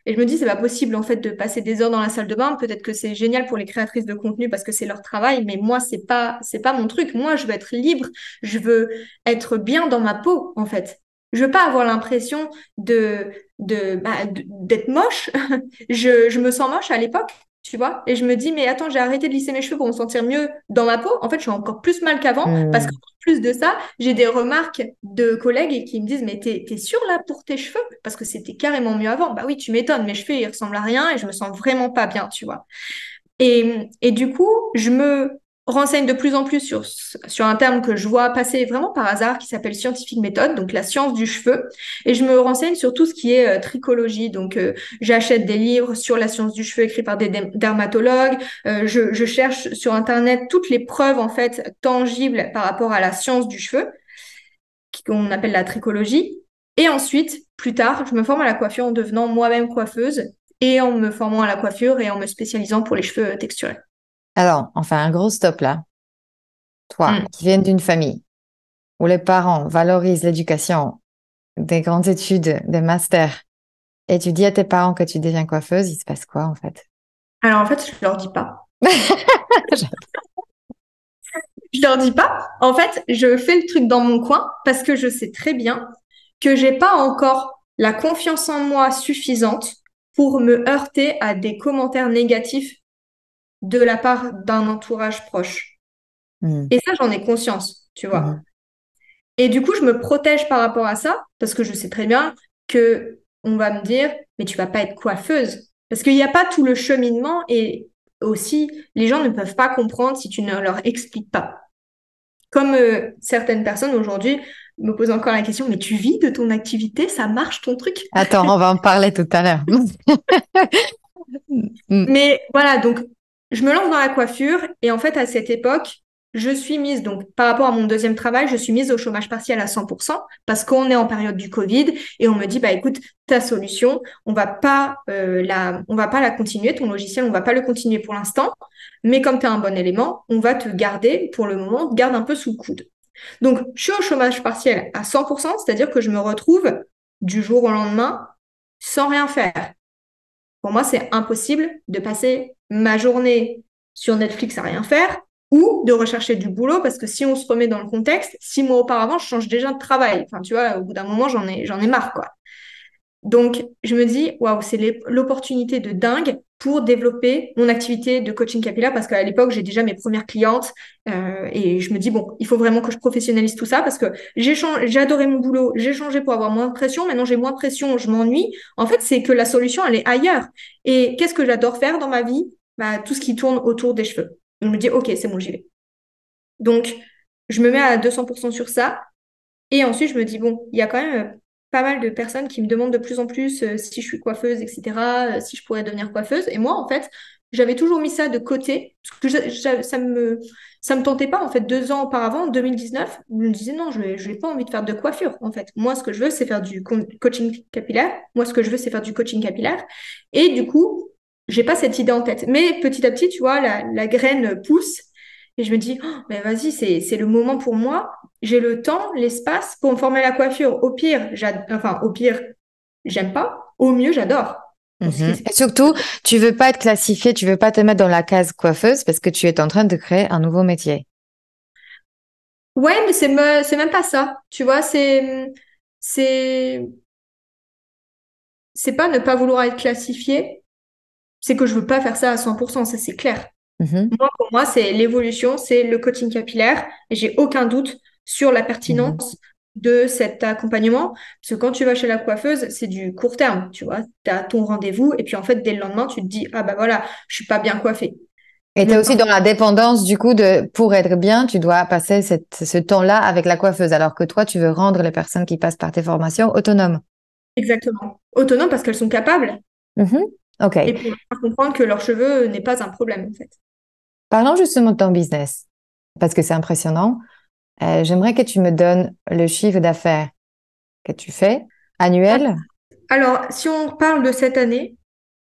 Et je me dis, c'est pas possible en fait de passer des heures dans la salle de bain. Peut-être que c'est génial pour les créatrices de contenu parce que c'est leur travail, mais moi c'est pas c'est pas mon truc. Moi, je veux être libre, je veux être bien dans ma peau en fait. Je veux pas avoir l'impression de de bah, d'être moche. je, je me sens moche à l'époque tu vois? Et je me dis, mais attends, j'ai arrêté de lisser mes cheveux pour me sentir mieux dans ma peau. En fait, je suis encore plus mal qu'avant mmh. parce qu'en plus de ça, j'ai des remarques de collègues qui me disent, mais t'es es sûre là pour tes cheveux? Parce que c'était carrément mieux avant. Bah oui, tu m'étonnes, mes cheveux, ils ressemblent à rien et je me sens vraiment pas bien, tu vois. Et, et du coup, je me renseigne de plus en plus sur, un terme que je vois passer vraiment par hasard qui s'appelle scientifique méthode, donc la science du cheveu. Et je me renseigne sur tout ce qui est euh, tricologie. Donc, euh, j'achète des livres sur la science du cheveu écrits par des dermatologues. Euh, je, cherche sur Internet toutes les preuves, en fait, tangibles par rapport à la science du cheveu, qu'on appelle la tricologie. Et ensuite, plus tard, je me forme à la coiffure en devenant moi-même coiffeuse et en me formant à la coiffure et en me spécialisant pour les cheveux texturés. Alors, enfin, un gros stop là. Toi, mm. qui viens d'une famille où les parents valorisent l'éducation, des grandes études, des masters, et tu dis à tes parents que tu deviens coiffeuse, il se passe quoi en fait? Alors en fait, je leur dis pas. je leur dis pas. En fait, je fais le truc dans mon coin parce que je sais très bien que j'ai pas encore la confiance en moi suffisante pour me heurter à des commentaires négatifs de la part d'un entourage proche. Hmm. Et ça, j'en ai conscience, tu vois. Hmm. Et du coup, je me protège par rapport à ça parce que je sais très bien que on va me dire, mais tu vas pas être coiffeuse. Parce qu'il n'y a pas tout le cheminement et aussi, les gens ne peuvent pas comprendre si tu ne leur expliques pas. Comme euh, certaines personnes aujourd'hui me posent encore la question, mais tu vis de ton activité, ça marche ton truc? Attends, on va en parler tout à l'heure. mais voilà, donc je me lance dans la coiffure et en fait, à cette époque, je suis mise, donc par rapport à mon deuxième travail, je suis mise au chômage partiel à 100% parce qu'on est en période du Covid et on me dit, bah écoute, ta solution, on va pas euh, la, va pas la continuer, ton logiciel, on va pas le continuer pour l'instant, mais comme tu as un bon élément, on va te garder pour le moment, garde un peu sous le coude. Donc, je suis au chômage partiel à 100%, c'est-à-dire que je me retrouve du jour au lendemain sans rien faire. Pour moi, c'est impossible de passer ma journée sur Netflix à rien faire ou de rechercher du boulot parce que si on se remet dans le contexte, six mois auparavant, je change déjà de travail. Enfin, tu vois, au bout d'un moment, j'en ai, j'en marre. Donc, je me dis, waouh, c'est l'opportunité de dingue pour développer mon activité de coaching capillaire parce qu'à l'époque, j'ai déjà mes premières clientes euh, et je me dis, bon, il faut vraiment que je professionnalise tout ça parce que j'ai adoré mon boulot, j'ai changé pour avoir moins de pression, maintenant j'ai moins de pression, je m'ennuie. En fait, c'est que la solution, elle est ailleurs. Et qu'est-ce que j'adore faire dans ma vie? Bah, Tout ce qui tourne autour des cheveux. Je me dis, OK, c'est bon, j'y vais. Donc, je me mets à 200% sur ça. Et ensuite, je me dis, bon, il y a quand même euh, pas mal de personnes qui me demandent de plus en plus euh, si je suis coiffeuse, etc., euh, si je pourrais devenir coiffeuse. Et moi, en fait, j'avais toujours mis ça de côté, parce que ça me ça me tentait pas, en fait, deux ans auparavant, en 2019, je me disais, non, je n'ai pas envie de faire de coiffure, en fait. Moi, ce que je veux, c'est faire du coaching capillaire. Moi, ce que je veux, c'est faire du coaching capillaire. Et du coup, j'ai pas cette idée en tête. Mais petit à petit, tu vois, la, graine pousse et je me dis, oh, mais vas-y, c'est, le moment pour moi. J'ai le temps, l'espace pour me former à la coiffure. Au pire, enfin, au pire, j'aime pas. Au mieux, j'adore. Mhm. Et surtout, tu veux pas être classifié, tu veux pas te mettre dans la case coiffeuse parce que tu es en train de créer un nouveau métier. Ouais, mais c'est, c'est même pas ça. Tu vois, c'est, c'est, c'est pas ne pas vouloir être classifié, c'est que je veux pas faire ça à 100%, ça c'est clair. Mhm. Moi, pour moi, c'est l'évolution, c'est le coaching capillaire. Et j'ai aucun doute sur la pertinence de cet accompagnement. Parce que quand tu vas chez la coiffeuse, c'est du court terme, tu vois. Tu as ton rendez-vous et puis en fait, dès le lendemain, tu te dis, ah bah voilà, je suis pas bien coiffée. Et tu es aussi dans la dépendance, du coup, de pour être bien, tu dois passer ce temps-là avec la coiffeuse, alors que toi, tu veux rendre les personnes qui passent par tes formations autonomes. Exactement. Autonomes parce qu'elles sont capables. Mhm. OK. Et pour comprendre que leur cheveux n'est pas un problème, en fait. Parlons justement de ton business, parce que c'est impressionnant. Euh, j'aimerais que tu me donnes le chiffre d'affaires que tu fais annuel. Alors, si on parle de cette année,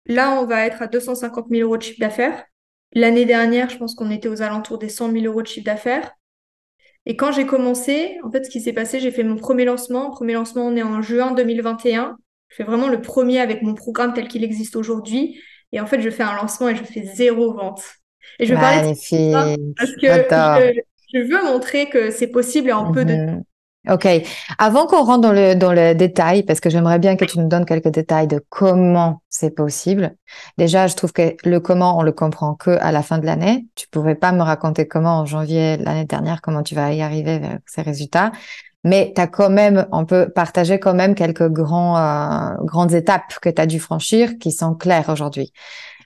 là, on va être à 250 000 euros de chiffre d'affaires. L'année dernière, je pense qu'on était aux alentours des 100 000 euros de chiffre d'affaires. Et quand j'ai commencé, en fait, ce qui s'est passé, j'ai fait mon premier lancement. Premier lancement, on est en juin 2021. Je fais vraiment le premier avec mon programme tel qu'il existe aujourd'hui. Et en fait, je fais un lancement et je fais zéro vente. Et je de parce que je, veux montrer que c'est possible et en peu de mhm. Ok. Avant qu'on rentre dans le, dans le détail, parce que j'aimerais bien que tu nous donnes quelques détails de comment c'est possible. Déjà, je trouve que le comment, on le comprend que à la fin de l'année. Tu pouvais pas me raconter comment en janvier l'année dernière, comment tu vas y arriver vers ces résultats mais tu as quand même, on peut partager quand même quelques grands, euh, grandes étapes que tu as dû franchir qui sont claires aujourd'hui.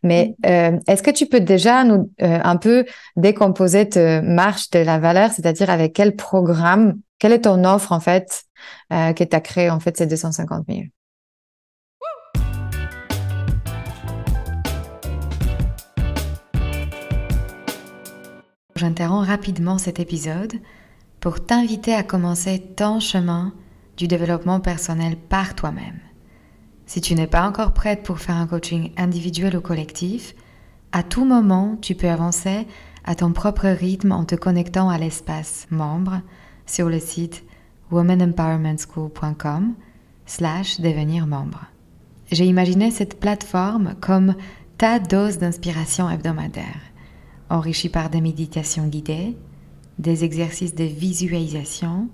Mais euh, est-ce que tu peux déjà nous euh, un peu décomposer te marche de la valeur, c'est-à-dire avec quel programme, quelle est ton offre en fait que tu as créé en fait ces 250 000 J'interromps rapidement cet épisode pour t'inviter à commencer ton chemin du développement personnel par toi-même. Si tu n'es pas encore prête pour faire un coaching individuel ou collectif, à tout moment, tu peux avancer à ton propre rythme en te connectant à l'espace membre sur le site womanempowermentschool.com slash devenir membre. J'ai imaginé cette plateforme comme ta dose d'inspiration hebdomadaire, enrichie par des méditations guidées, des exercices de visualisation,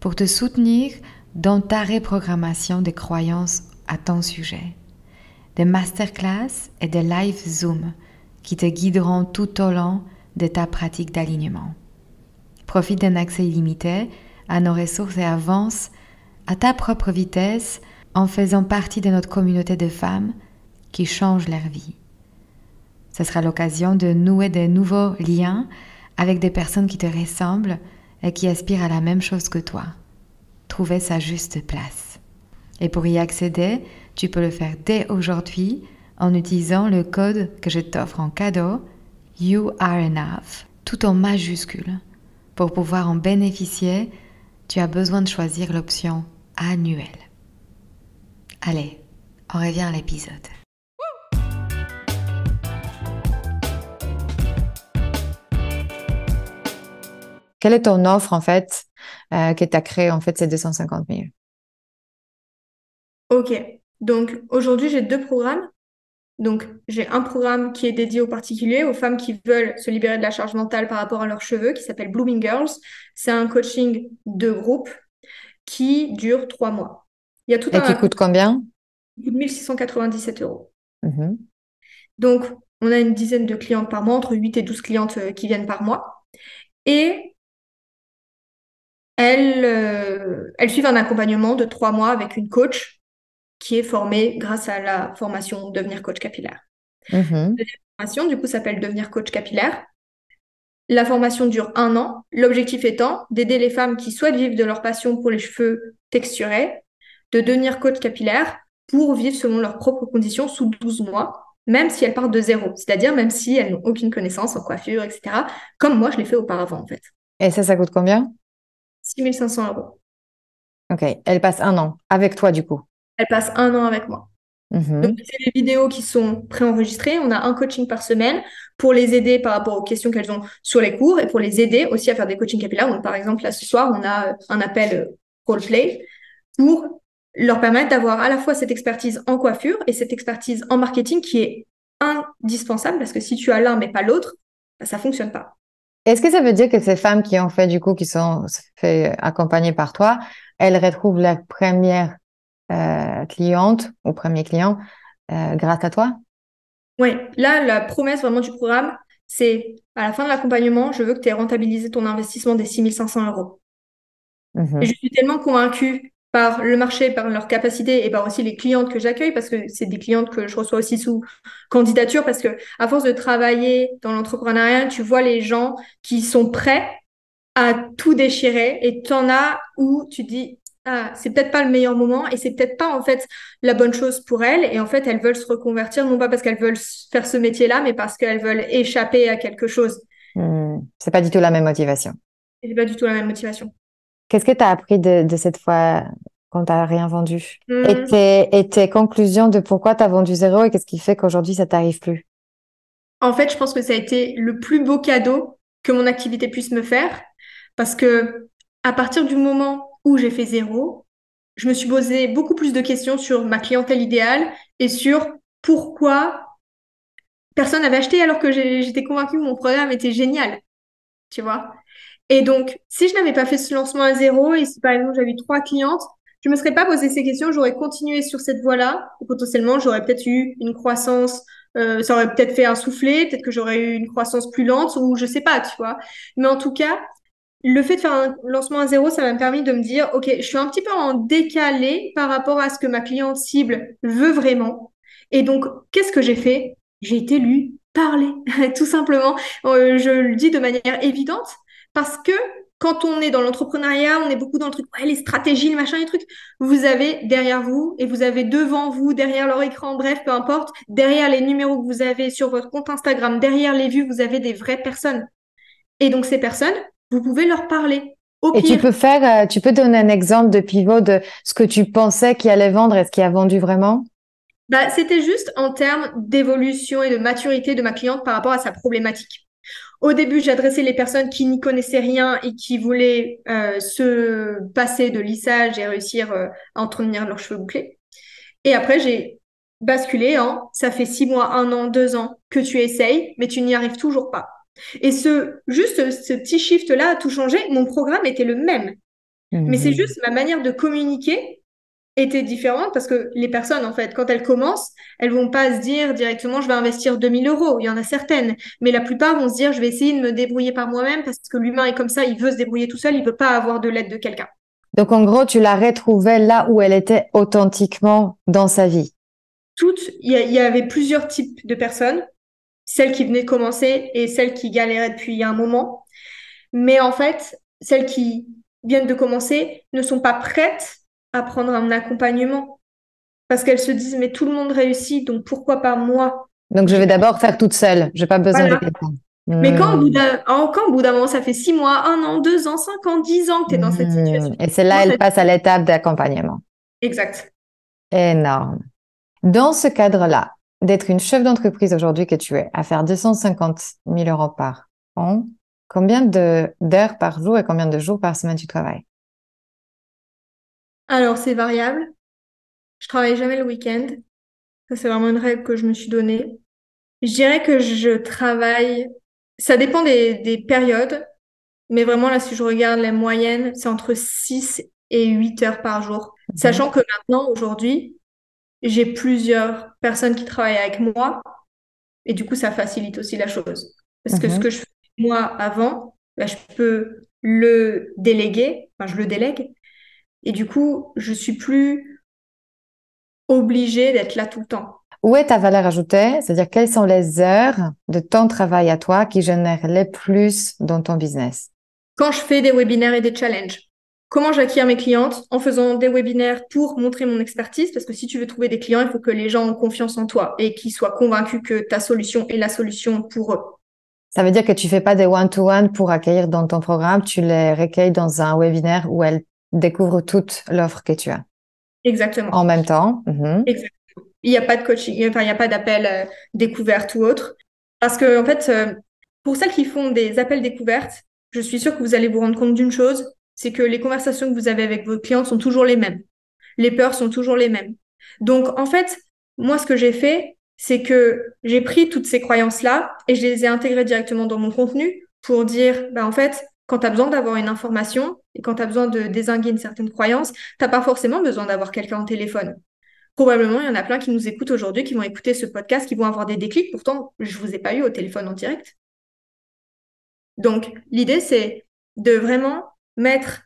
pour te soutenir dans ta reprogrammation des croyances à ton sujet, des masterclass et des live Zoom qui te guideront tout au long de ta pratique d'alignement. Profite d'un accès illimité à nos ressources et avance à ta propre vitesse en faisant partie de notre communauté de femmes qui changent leur vie. Ce sera l'occasion de nouer de nouveaux liens avec des personnes qui te ressemblent et qui aspirent à la même chose que toi. Trouver sa juste place. Et pour y accéder, tu peux le faire dès aujourd'hui en utilisant le code que je t'offre en cadeau, You Are Enough, tout en majuscule. Pour pouvoir en bénéficier, tu as besoin de choisir l'option annuelle. Allez, on revient à l'épisode. Quelle est ton offre en fait euh, que tu as créée en fait ces 250 000 Ok, donc aujourd'hui j'ai deux programmes. Donc, j'ai un programme qui est dédié aux particuliers, aux femmes qui veulent se libérer de la charge mentale par rapport à leurs cheveux, qui s'appelle Blooming Girls. C'est un coaching de groupe qui dure trois mois. Il y a tout Et qui coûte combien? Il coûte 1697 euros. Mm-hmm. Donc, on a une dizaine de clientes par mois, entre 8 et 12 clientes euh, qui viennent par mois. Et elles, euh, elles suivent un accompagnement de trois mois avec une coach qui est formé grâce à la formation Devenir coach capillaire. Mm-hmm. La formation, du coup, s'appelle Devenir coach capillaire. La formation dure un an, l'objectif étant d'aider les femmes qui souhaitent vivre de leur passion pour les cheveux texturés, de devenir coach capillaire pour vivre selon leurs propres conditions sous 12 mois, même si elles partent de zéro, c'est-à-dire même si elles n'ont aucune connaissance en coiffure, etc., comme moi je l'ai fait auparavant en fait. Et ça, ça coûte combien? 6500 euros. Ok, elle passe un an avec toi du coup elle passe un an avec moi. Mhm. Donc, c'est des vidéos qui sont préenregistrées. On a un coaching par semaine pour les aider par rapport aux questions qu'elles ont sur les cours et pour les aider aussi à faire des coachings capillaires. Donc, par exemple, là, ce soir, on a un appel euh, roleplay pour leur permettre d'avoir à la fois cette expertise en coiffure et cette expertise en marketing qui est indispensable parce que si tu as l'un mais pas l'autre, bah, ça fonctionne pas. Est-ce que ça veut dire que ces femmes qui ont fait du coup, qui sont fait accompagner par toi, elles retrouvent la première euh, cliente ou premier client euh, grâce à toi? Oui, là, la promesse vraiment du programme, c'est à la fin de l'accompagnement, je veux que tu aies rentabilisé ton investissement des 6500 euros. Mhm. Et je suis tellement convaincue par le marché, par leur capacité et par aussi les clientes que j'accueille, parce que c'est des clientes que je reçois aussi sous candidature, parce que à force de travailler dans l'entrepreneuriat, tu vois les gens qui sont prêts à tout déchirer et tu en as où tu dis ah, c'est peut-être pas le meilleur moment et c'est peut-être pas en fait la bonne chose pour elles et en fait elles veulent se reconvertir non pas parce qu'elles veulent faire ce métier-là mais parce qu'elles veulent échapper à quelque chose. Hmm. C'est pas du tout la même motivation. C'est pas du tout la même motivation. Qu'est-ce que tu as appris de, cette fois quand tu n'as rien vendu? Hmm. et, tes, conclusions de pourquoi tu as vendu zéro et qu'est-ce qui fait qu'aujourd'hui ça t'arrive plus? En fait, je pense que ça a été le plus beau cadeau que mon activité puisse me faire parce que à partir du moment où j'ai fait zéro, je me suis posé beaucoup plus de questions sur ma clientèle idéale et sur pourquoi personne n'avait acheté alors que j'étais convaincue que mon programme était génial. Tu vois? Et donc, si je n'avais pas fait ce lancement à zéro et si par exemple j'avais eu trois clientes, je me serais pas posé ces questions, j'aurais continué sur cette voie-là. Potentiellement, j'aurais peut-être eu une croissance, euh, ça aurait peut-être fait un soufflet, peut-être que j'aurais eu une croissance plus lente ou je sais pas, tu vois. Mais en tout cas, le fait de faire un lancement à zéro, ça m'a permis de me dire, OK, je suis un petit peu en décalé par rapport à ce que ma cliente cible veut vraiment. Et donc, qu'est-ce que j'ai fait? J'ai été lu parler, tout simplement. Euh, je le dis de manière évidente parce que quand on est dans l'entrepreneuriat, on est beaucoup dans le truc, ouais, les stratégies, les machins, les trucs. Vous avez derrière vous et vous avez devant vous, derrière leur écran, bref, peu importe, derrière les numéros que vous avez sur votre compte Instagram, derrière les vues, vous avez des vraies personnes. Et donc, ces personnes, vous pouvez leur parler. et tu peux faire, euh, tu peux donner un exemple de pivot de ce que tu pensais qui allait vendre et ce qui a vendu vraiment? Bah, C'était juste en termes d'évolution et de maturité de ma cliente par rapport à sa problématique. Au début, j'adressais les personnes qui n'y connaissaient rien et qui voulaient euh, se passer de lissage et réussir euh, à entretenir leurs cheveux bouclés. Et après, j'ai basculé en ça fait six mois, un an, deux ans que tu essayes, mais tu n'y arrives toujours pas. Et ce juste ce petit shift là a tout changé. Mon programme était le même, mais c'est mhm. juste ma manière de communiquer était différente parce que les personnes, en fait, quand elles commencent, elles vont pas se dire directement je vais investir 2000 euros. Il y en a certaines, mais la plupart vont se dire je vais essayer de me débrouiller par moi-même parce que l'humain est comme ça, il veut se débrouiller tout seul, il veut pas avoir de l'aide de quelqu'un. Donc en gros, tu la retrouvais là où elle était authentiquement dans sa vie. Toutes, il y, avait plusieurs types de personnes, celles qui venaient de commencer et celles qui galéraient depuis un moment. Mais en fait, celles qui viennent de commencer ne sont pas prêtes à prendre un accompagnement. Parce qu'elles se disent mais tout le monde réussit donc pourquoi pas moi? Donc je vais d'abord faire toute seule. J'ai pas besoin de quelqu'un. Mais quand au, bout d'un, moment ça fait six mois un an deux ans cinq ans dix ans que tu es dans cette hmm. situation. Et c'est là elle passe à l'étape d'accompagnement. Exact. Énorme. Dans ce cadre là d'être une chef d'entreprise aujourd'hui que tu es à faire 250 000 euros par an combien de, d'heures par jour et combien de jours par semaine tu travailles? Alors, c'est variable. Je travaille jamais le week-end. Ça, c'est vraiment une règle que je me suis donnée. Je dirais que je travaille, ça dépend des, périodes, mais vraiment là, si je regarde les moyennes, c'est entre 6 et 8 heures par jour. Mhm. Sachant que maintenant, aujourd'hui, j'ai plusieurs personnes qui travaillent avec moi et du coup, ça facilite aussi la chose. Parce que ce mhm. que je fais moi avant, bah, je peux le déléguer, enfin, je le délègue, et du coup, je suis plus obligée d'être là tout le temps. Où est ta valeur ajoutée? C'est-à-dire, quelles sont les heures de ton travail à toi qui génèrent le plus dans ton business? Quand je fais des webinaires et des challenges. Comment j'acquiers mes clientes? En faisant des webinaires pour montrer mon expertise, parce que si tu veux trouver des clients, il faut que les gens ont confiance en toi et qu'ils soient convaincus que ta solution est la solution pour eux. Ça veut dire que tu fais pas des one-to-one pour accueillir dans ton programme, tu les recueilles dans un webinaire où elles découvre toute l'offre que tu as. Exactement. En même temps. Mhm. Exactement. Il n'y a pas de coaching, enfin, il n'y a pas d'appel euh, découverte ou autre. Parce que, en fait, euh, pour celles qui font des appels découvertes, je suis sûre que vous allez vous rendre compte d'une chose, c'est que les conversations que vous avez avec vos clients sont toujours les mêmes. Les peurs sont toujours les mêmes. Donc, en fait, moi, ce que j'ai fait, c'est que j'ai pris toutes ces croyances-là et je les ai intégrées directement dans mon contenu pour dire, bah, en fait, quand tu as besoin d'avoir une information et quand tu as besoin de désinguer une certaine croyance, tu n'as pas forcément besoin d'avoir quelqu'un au téléphone. Probablement, il y en a plein qui nous écoutent aujourd'hui, qui vont écouter ce podcast, qui vont avoir des déclics. Pourtant, je ne vous ai pas eu au téléphone en direct. Donc, l'idée, c'est de vraiment mettre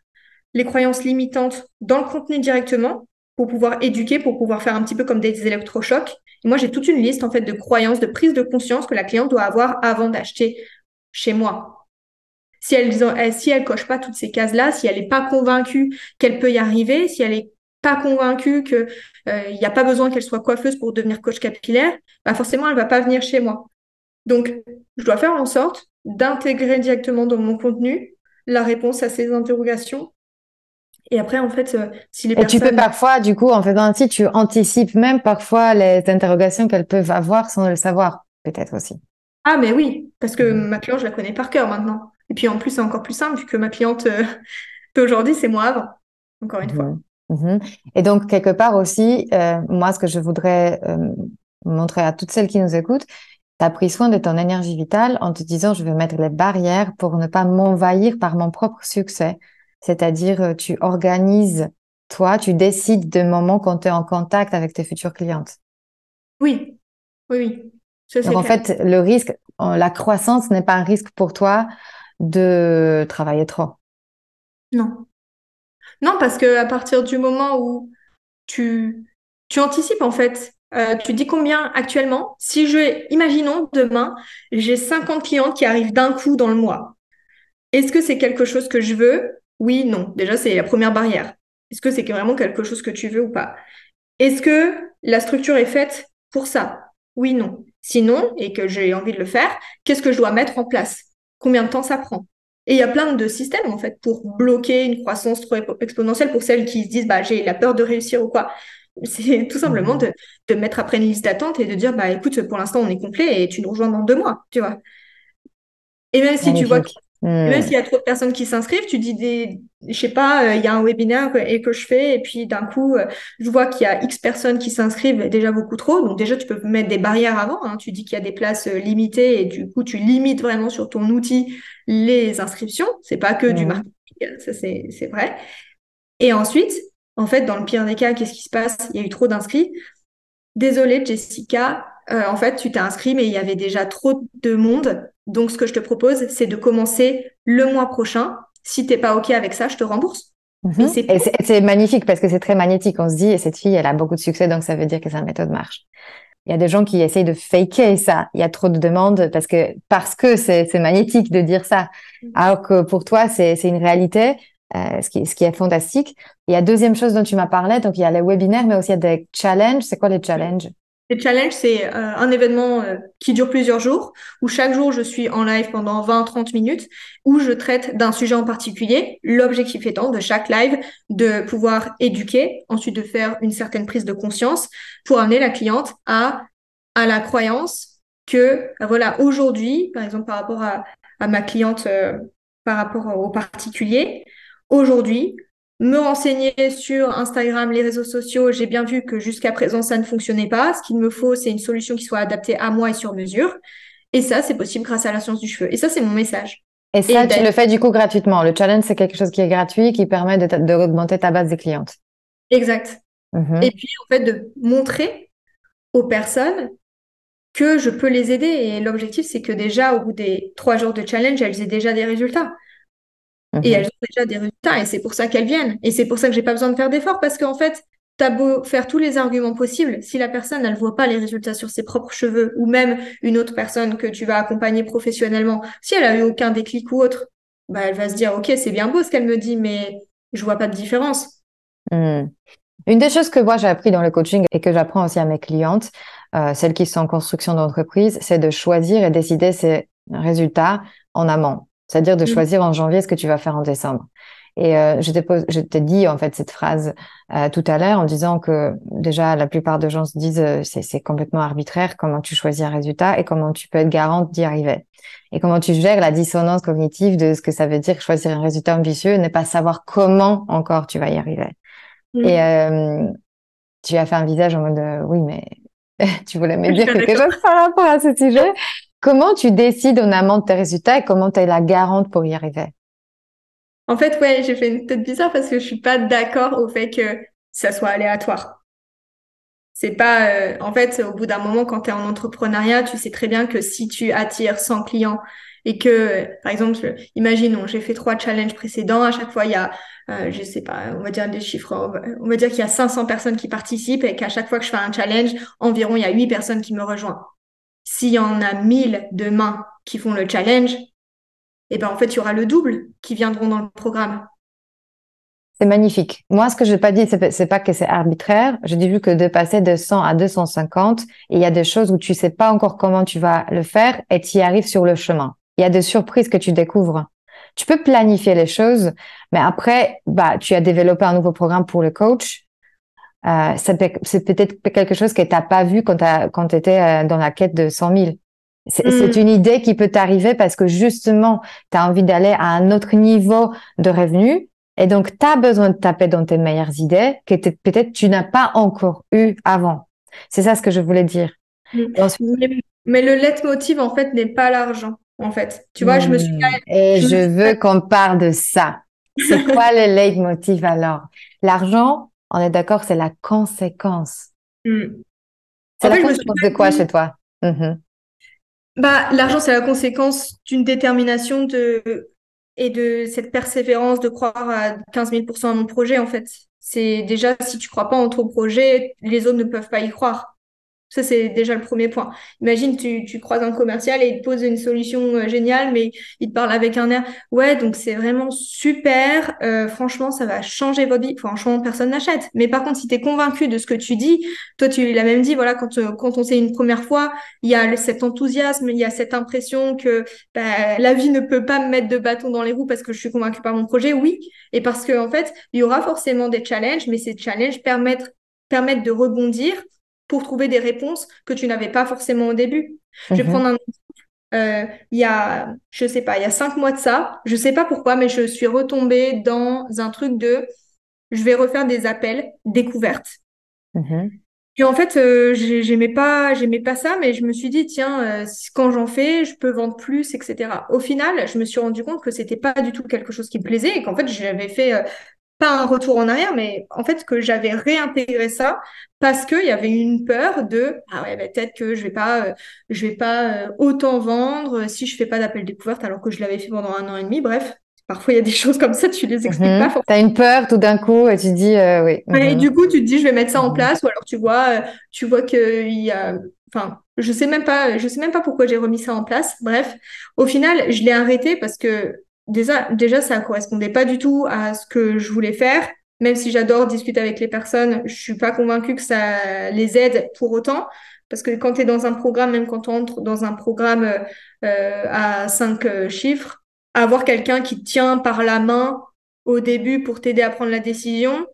les croyances limitantes dans le contenu directement pour pouvoir éduquer, pour pouvoir faire un petit peu comme des électrochocs. Moi, j'ai toute une liste en fait de croyances, de prise de conscience que la cliente doit avoir avant d'acheter chez moi. Si elle, si elle coche pas toutes ces cases-là, si elle n'est pas convaincue qu'elle peut y arriver, si elle n'est pas convaincue qu'il euh, n'y a pas besoin qu'elle soit coiffeuse pour devenir coach capillaire, bah forcément, elle va pas venir chez moi. Donc, je dois faire en sorte d'intégrer directement dans mon contenu la réponse à ces interrogations. Et après, en fait, euh, si les Et tu peux parfois, du coup, en faisant ainsi, tu anticipes même parfois les interrogations qu'elles peuvent avoir sans le savoir, peut-être aussi. Ah, mais oui, parce que mmh. ma cliente, je la connais par cœur maintenant. Et puis en plus, c'est encore plus simple vu que ma cliente euh, d'aujourd'hui, c'est moi avant, encore une fois. Mhm. Mhm. Et donc, quelque part aussi, euh, moi, ce que je voudrais euh, montrer à toutes celles qui nous écoutent, tu as pris soin de ton énergie vitale en te disant, je vais mettre les barrières pour ne pas m'envahir par mon propre succès. C'est-à-dire, tu organises, toi, tu décides de moments quand tu es en contact avec tes futures clientes. Oui, oui, oui. Donc, en fait, le risque, la croissance n'est pas un risque pour toi de travailler trop. Non. Non, parce que à partir du moment où tu, tu anticipes, en fait, euh, tu dis combien actuellement, si je, imaginons demain, j'ai 50 clientes qui arrivent d'un coup dans le mois. Est-ce que c'est quelque chose que je veux? Oui, non. Déjà, c'est la première barrière. Est-ce que c'est vraiment quelque chose que tu veux ou pas? Est-ce que la structure est faite pour ça? Oui, non. Sinon, et que j'ai envie de le faire, qu'est-ce que je dois mettre en place? Combien de temps ça prend. Et il y a plein de systèmes en fait pour bloquer une croissance trop exponentielle pour celles qui se disent bah j'ai la peur de réussir ou quoi. C'est tout simplement mmh. de, mettre après une liste d'attente et de dire bah écoute pour l'instant on est complet et tu nous rejoins dans deux mois, tu vois. Et même si tu vois même hmm. s'il y a trop de personnes qui s'inscrivent, tu dis des, je sais pas, euh, il y a un webinaire et que je fais et puis d'un coup, euh, je vois qu'il y a X personnes qui s'inscrivent, déjà beaucoup trop. Donc déjà, tu peux mettre des barrières avant. Hein. Tu dis qu'il y a des places euh, limitées et du coup, tu limites vraiment sur ton outil les inscriptions. C'est pas que du hmm. marketing, ça c'est c'est vrai. Et ensuite, en fait, dans le pire des cas, qu'est-ce qui se passe? Il y a eu trop d'inscrits. Désolée, Jessica. En fait, tu t'es inscrit, mais il y avait déjà trop de monde donc, ce que je te propose, c'est de commencer le mois prochain. Si t'es pas OK avec ça, je te rembourse. Mhm. C'est magnifique parce que c'est très magnétique. On se dit, cette fille, elle a beaucoup de succès, donc ça veut dire que sa méthode marche. Il y a des gens qui essayent de faker ça. Il y a trop de demandes parce que parce que c'est magnétique de dire ça, mhm. alors que pour toi c'est une réalité, euh, ce qui ce qui est fantastique. Il y a deuxième chose dont tu m'as parlé, donc il y a les webinaires, mais aussi il y a des challenges. C'est quoi les challenges? Les challenges, c'est euh, un événement euh, qui dure plusieurs jours, où chaque jour je suis en live pendant 20-30 minutes, où je traite d'un sujet en particulier. L'objectif étant de chaque live de pouvoir éduquer, ensuite de faire une certaine prise de conscience pour amener la cliente à, la croyance que, voilà, aujourd'hui, par exemple par rapport à, à ma cliente, euh, par rapport au particulier, aujourd'hui, me renseigner sur Instagram, les réseaux sociaux. J'ai bien vu que jusqu'à présent, ça ne fonctionnait pas. Ce qu'il me faut, c'est une solution qui soit adaptée à moi et sur mesure. Et ça, c'est possible grâce à la science du cheveu. Et ça, c'est mon message. Et ça, tu le fais du coup gratuitement. Le challenge, c'est quelque chose qui est gratuit, qui permet de, de ta base des clientes. Exact. Mhm. Et puis, en fait, de montrer aux personnes que je peux les aider. Et l'objectif, c'est que déjà, au bout des trois jours de challenge, elles aient déjà des résultats. Et elles ont déjà des résultats et c'est pour ça qu'elles viennent. Et c'est pour ça que j'ai pas besoin de faire d'efforts parce qu'en fait, t'as beau faire tous les arguments possibles, si la personne elle voit pas les résultats sur ses propres cheveux ou même une autre personne que tu vas accompagner professionnellement, si elle a eu aucun déclic ou autre, bah elle va se dire ok c'est bien beau ce qu'elle me dit mais je vois pas de différence. Hmm. Une des choses que moi j'ai appris dans le coaching et que j'apprends aussi à mes clientes, euh, celles qui sont en construction d'entreprise, c'est de choisir et décider ses résultats en amont. C'est-à-dire de mm. choisir en janvier ce que tu vas faire en décembre. Et euh, je t'ai dit en fait cette phrase euh, tout à l'heure en disant que déjà la plupart de gens se disent euh, c'est complètement arbitraire comment tu choisis un résultat et comment tu peux être garante d'y arriver. Et comment tu gères la dissonance cognitive de ce que ça veut dire choisir un résultat ambitieux, ne pas savoir comment encore tu vas y arriver. Mm. Et euh, tu as fait un visage en mode oui mais tu voulais me dire quelque chose par rapport à ce sujet. Comment tu décides en amont de tes résultats et comment tu es la garante pour y arriver? En fait, ouais, j'ai fait une tête bizarre parce que je suis pas d'accord au fait que ça soit aléatoire. C'est pas, euh, en fait, au bout d'un moment, quand tu es en entrepreneuriat, tu sais très bien que si tu attires 100 clients et que, par exemple, imaginons, j'ai fait trois challenges précédents, à chaque fois, il y a, euh, je sais pas, on va dire des chiffres, on va, dire qu'il y a 500 personnes qui participent et qu'à chaque fois que je fais un challenge, environ, il y a 8 personnes qui me rejoignent. S'il y en a 1000 demain qui font le challenge, eh ben en fait, il y aura le double qui viendront dans le programme. C'est magnifique. Moi, ce que je n'ai pas dit, c'est pas que c'est arbitraire. J'ai dit que de passer de 100 à 250, il y a des choses où tu sais pas encore comment tu vas le faire et tu y arrives sur le chemin. Il y a des surprises que tu découvres. Tu peux planifier les choses, mais après, bah, tu as développé un nouveau programme pour le coach. Euh, c'est peut-être quelque chose que tu n'as pas vu quand, quand tu étais euh, dans la quête de 100 000. C'est mm. une idée qui peut t'arriver parce que justement, tu as envie d'aller à un autre niveau de revenu et donc tu as besoin de taper dans tes meilleures idées que peut-être tu n'as pas encore eu avant. C'est ça ce que je voulais dire. Mm. Mais, le leitmotiv, en fait, n'est pas l'argent, en fait. Tu vois, je me suis... Mm. Et je veux qu'on parle de ça. C'est quoi le leitmotiv alors? L'argent, on est d'accord, c'est la conséquence. Hmm. C'est la conséquence de quoi chez toi? Mm-hmm. bah, L'argent, c'est la conséquence d'une détermination de... et de cette persévérance de croire à 15 000% à mon projet, en fait. C'est déjà, si tu crois pas en ton projet, les autres ne peuvent pas y croire. Ça, c'est déjà le premier point. Imagine, tu, tu croises un commercial et il te pose une solution euh, géniale, mais il te parle avec un air. Ouais, donc c'est vraiment super. Euh, franchement, ça va changer votre vie. Franchement, personne n'achète. Mais par contre, si tu es convaincu de ce que tu dis, toi, tu l'as même dit, voilà, quand, euh, quand on sait une première fois, il y a cet enthousiasme, il y a cette impression que bah, la vie ne peut pas me mettre de bâton dans les roues parce que je suis convaincue par mon projet. Oui. Et parce que, en fait, il y aura forcément des challenges, mais ces challenges permettent, permettent de rebondir pour trouver des réponses que tu n'avais pas forcément au début. Je vais mhm. prendre un euh, il y a, je sais pas, il y a cinq mois de ça, je sais pas pourquoi, mais je suis retombée dans un truc de, je vais refaire des appels découvertes. Mhm. Et en fait, euh, j'ai- j'aimais pas, j'aimais pas ça, mais je me suis dit, tiens, euh, quand j'en fais, je peux vendre plus, etc. Au final, je me suis rendu compte que c'était pas du tout quelque chose qui me plaisait et qu'en fait, j'avais fait euh, pas un retour en arrière, mais en fait que j'avais réintégré ça parce qu'il y avait une peur de ah ouais, bah, peut-être que je vais pas, euh, je vais pas euh, autant vendre si je fais pas d'appel découverte alors que je l'avais fait pendant un an et demi. Bref, parfois il y a des choses comme ça, tu les expliques pas Mhm. forcément. T'as une peur tout d'un coup et tu dis euh, oui. Et Mhm. du coup, tu te dis, je vais mettre ça en Mhm. place, ou alors tu vois, tu vois qu'il y a, enfin, je sais même pas, je sais même pas pourquoi j'ai remis ça en place. Bref, au final, je l'ai arrêté parce que déjà, déjà, ça correspondait pas du tout à ce que je voulais faire. Même si j'adore discuter avec les personnes, je suis pas convaincue que ça les aide pour autant. Parce que quand tu es dans un programme, même quand on entre dans un programme euh, à cinq euh, chiffres, avoir quelqu'un qui tient par la main au début pour t'aider à prendre la décision,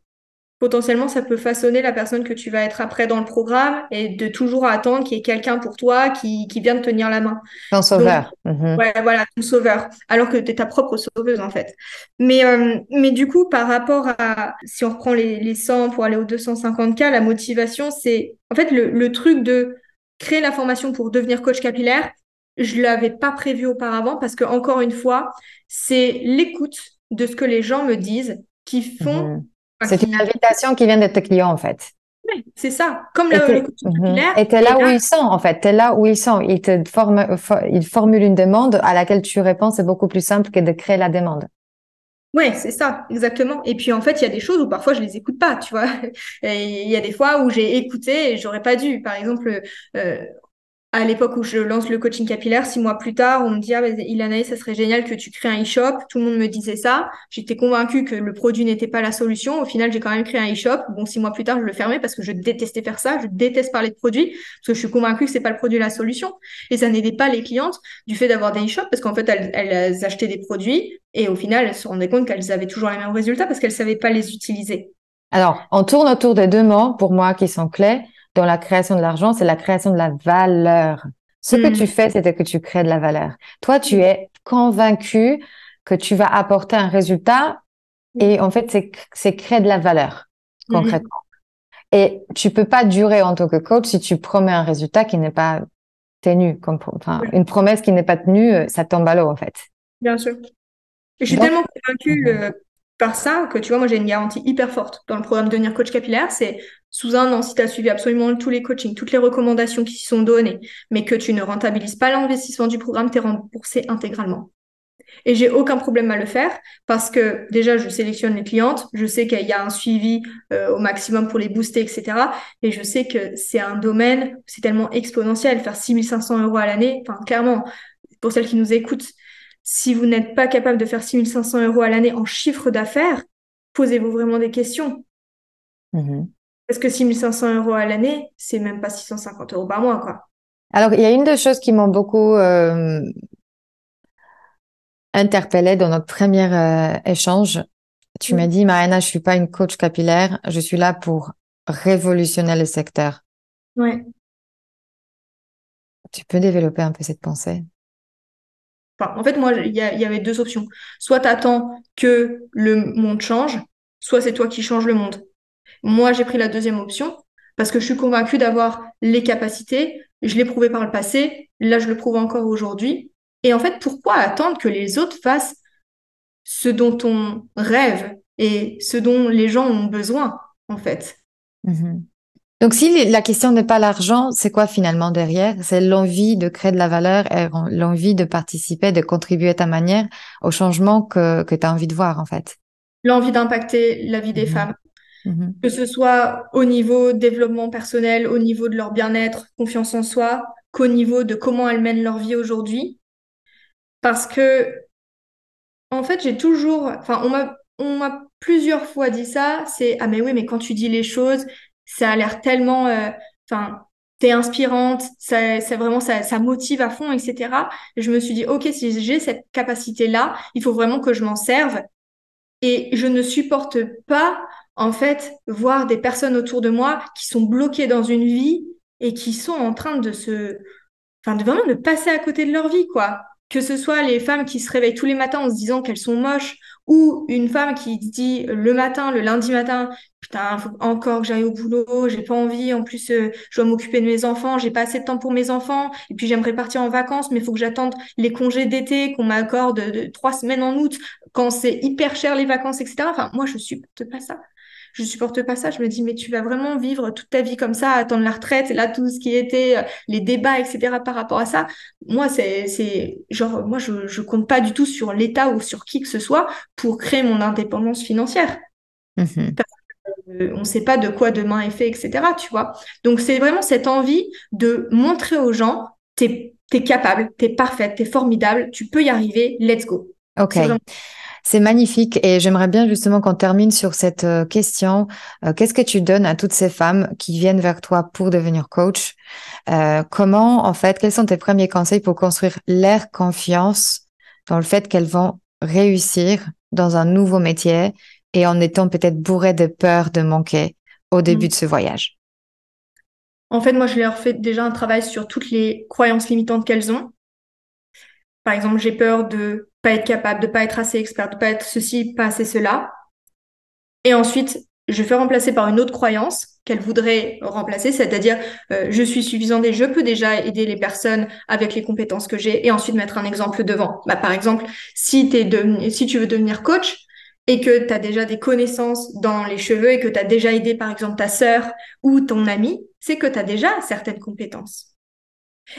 potentiellement ça peut façonner la personne que tu vas être après dans le programme et de toujours attendre qu'il y ait quelqu'un pour toi qui, qui vient te tenir la main. Ton sauveur. Mhm. Ouais, voilà, ton sauveur, alors que tu es ta propre sauveuse en fait. Mais, euh, mais du coup, par rapport à, si on reprend les, les 100 pour aller aux 250K, la motivation, c'est en fait le, le truc de créer la formation pour devenir coach capillaire. Je l'avais pas prévu auparavant parce que, encore une fois, c'est l'écoute de ce que les gens me disent qui font. Mhm. C'est une invitation qui vient de tes clients en fait. Ouais, c'est ça. Comme Et le, t'es le coaching Mhm. Et là et où là- ils sont en fait. T'es là où ils sont. Ils te forment, fo- ils formulent une demande à laquelle tu réponds. C'est beaucoup plus simple que de créer la demande. Ouais, c'est ça, exactement. Et puis en fait, il y a des choses où parfois je les écoute pas, tu vois. Et il y a des fois où j'ai écouté et j'aurais pas dû. Par exemple, euh, à l'époque où je lance le coaching capillaire, six mois plus tard, on me dit, ah, Ilanaï, ça serait génial que tu crées un e-shop. Tout le monde me disait ça. J'étais convaincue que le produit n'était pas la solution. Au final, j'ai quand même créé un e-shop. Bon, six mois plus tard, je le fermais parce que je détestais faire ça. Je déteste parler de produits parce que je suis convaincue que c'est pas le produit la solution. Et ça n'aidait pas les clientes du fait d'avoir des e-shops parce qu'en fait, elles, elles achetaient des produits et au final, elles se rendaient compte qu'elles avaient toujours les mêmes résultats parce qu'elles savaient pas les utiliser. Alors, on tourne autour de deux mots pour moi qui sont clés dans la création de l'argent. C'est la création de la valeur. Ce que Mm. tu fais, c'est que tu crées de la valeur. Toi, tu es convaincu que tu vas apporter un résultat et en fait, c'est, créer de la valeur Mhm. concrètement. Et tu peux pas durer en tant que coach si tu promets un résultat qui n'est pas tenu. Comme, enfin, une promesse qui n'est pas tenue, euh, ça tombe à l'eau en fait. Bien sûr. Je suis Donc- tellement convaincue euh, par ça que tu vois, moi j'ai une garantie hyper forte dans le programme Devenir coach capillaire. C'est sous un an, si tu as suivi absolument tous les coachings, toutes les recommandations qui s'y sont données, mais que tu ne rentabilises pas l'investissement du programme, tu es remboursé intégralement. Et j'ai aucun problème à le faire parce que déjà, je sélectionne les clientes, je sais qu'il y a un suivi euh, au maximum pour les booster, etc. Et je sais que c'est un domaine, c'est tellement exponentiel, faire 6500 euros à l'année, enfin clairement, pour celles qui nous écoutent, si vous n'êtes pas capable de faire 6500 euros à l'année en chiffre d'affaires, posez-vous vraiment des questions. Mhm. Parce que 6500 euros à l'année, c'est même pas 650 euros par mois, quoi. Alors, il y a une des choses qui m'ont beaucoup euh, interpellée dans notre premier euh, échange. Tu Mm. m'as dit, Mariana, je suis pas une coach capillaire, je suis là pour révolutionner le secteur. Ouais. Tu peux développer un peu cette pensée? En fait, moi, il y, avait deux options. Soit tu attends que le monde change, soit c'est toi qui changes le monde. Moi, j'ai pris la deuxième option parce que je suis convaincue d'avoir les capacités. Je l'ai prouvé par le passé. Là, je le prouve encore aujourd'hui. Et en fait, pourquoi attendre que les autres fassent ce dont on rêve et ce dont les gens ont besoin, en fait? Mhm. Donc, si la question n'est pas l'argent, c'est quoi finalement derrière? C'est l'envie de créer de la valeur et l'envie de participer, de contribuer à ta manière au changement que, que tu as envie de voir, en fait. L'envie d'impacter la vie des Mhm. femmes. Mhm. que ce soit au niveau développement personnel, au niveau de leur bien-être, confiance en soi, qu'au niveau de comment elles mènent leur vie aujourd'hui. Parce que, en fait, j'ai toujours, enfin, on m'a, on m'a plusieurs fois dit ça, c'est, ah mais oui, mais quand tu dis les choses, ça a l'air tellement, euh, enfin, t'es inspirante, ça, ça vraiment, ça, ça motive à fond, etc. Et je me suis dit, ok, si j'ai cette capacité-là, il faut vraiment que je m'en serve. Et je ne supporte pas, en fait, voir des personnes autour de moi qui sont bloquées dans une vie et qui sont en train de se, enfin, de vraiment de passer à côté de leur vie, quoi. Que ce soit les femmes qui se réveillent tous les matins en se disant qu'elles sont moches, ou une femme qui dit le matin, le lundi matin, putain, faut encore que j'aille au boulot, j'ai pas envie, en plus, euh, je dois m'occuper de mes enfants, j'ai pas assez de temps pour mes enfants, et puis j'aimerais partir en vacances, mais faut que j'attende les congés d'été qu'on m'accorde de trois semaines en août, quand c'est hyper cher les vacances, etc. Enfin, moi, je supporte pas ça je supporte pas ça. Je me dis, mais tu vas vraiment vivre toute ta vie comme ça, attendre la retraite, et là, tout ce qui était euh, les débats, etc. par rapport à ça. Moi, c'est, c'est, genre, moi, je, je compte pas du tout sur l'État ou sur qui que ce soit pour créer mon indépendance financière. Mm-hmm. Euh, on ne sait pas de quoi demain est fait, etc. Tu vois. Donc, c'est vraiment cette envie de montrer aux gens, t'es, es capable, t'es parfaite, t'es formidable, tu peux y arriver, let's go. Ok. C'est magnifique et j'aimerais bien justement qu'on termine sur cette euh, question. Euh, qu'est-ce que tu donnes à toutes ces femmes qui viennent vers toi pour devenir coach? Euh, Comment, en fait, quels sont tes premiers conseils pour construire leur confiance dans le fait qu'elles vont réussir dans un nouveau métier et en étant peut-être bourrées de peur de manquer au début mmh. de ce voyage? En fait, moi, je leur fais déjà un travail sur toutes les croyances limitantes qu'elles ont. Par exemple, j'ai peur de être capable, de pas être assez expert, de pas être ceci, pas assez cela. Et ensuite, je fais remplacer par une autre croyance qu'elle voudrait remplacer, c'est-à-dire euh, je suis suffisante et je peux déjà aider les personnes avec les compétences que j'ai et ensuite mettre un exemple devant. Bah, par exemple, si, si tu veux devenir coach et que tu as déjà des connaissances dans les cheveux et que tu as déjà aidé par exemple ta sœur ou ton ami, c'est que tu as déjà certaines compétences.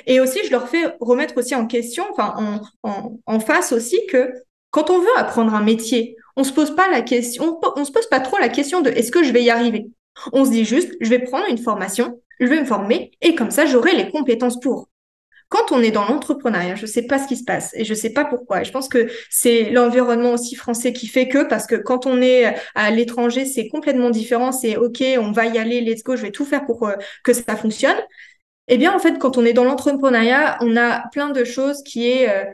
Et aussi, je leur fais remettre aussi en question, enfin en, face aussi, que quand on veut apprendre un métier, on se pose pas la question, on, se pose pas trop la question de est-ce que je vais y arriver? On se dit juste, je vais prendre une formation, je vais me former et comme ça, j'aurai les compétences pour. Quand on est dans l'entrepreneuriat, je sais pas ce qui se passe et je sais pas pourquoi. je pense que c'est l'environnement aussi français qui fait que, parce que quand on est à l'étranger, c'est complètement différent. C'est OK, on va y aller, let's go, je vais tout faire pour euh, que ça fonctionne. Eh bien, en fait, quand on est dans l'entrepreneuriat, on a plein de choses qui est euh,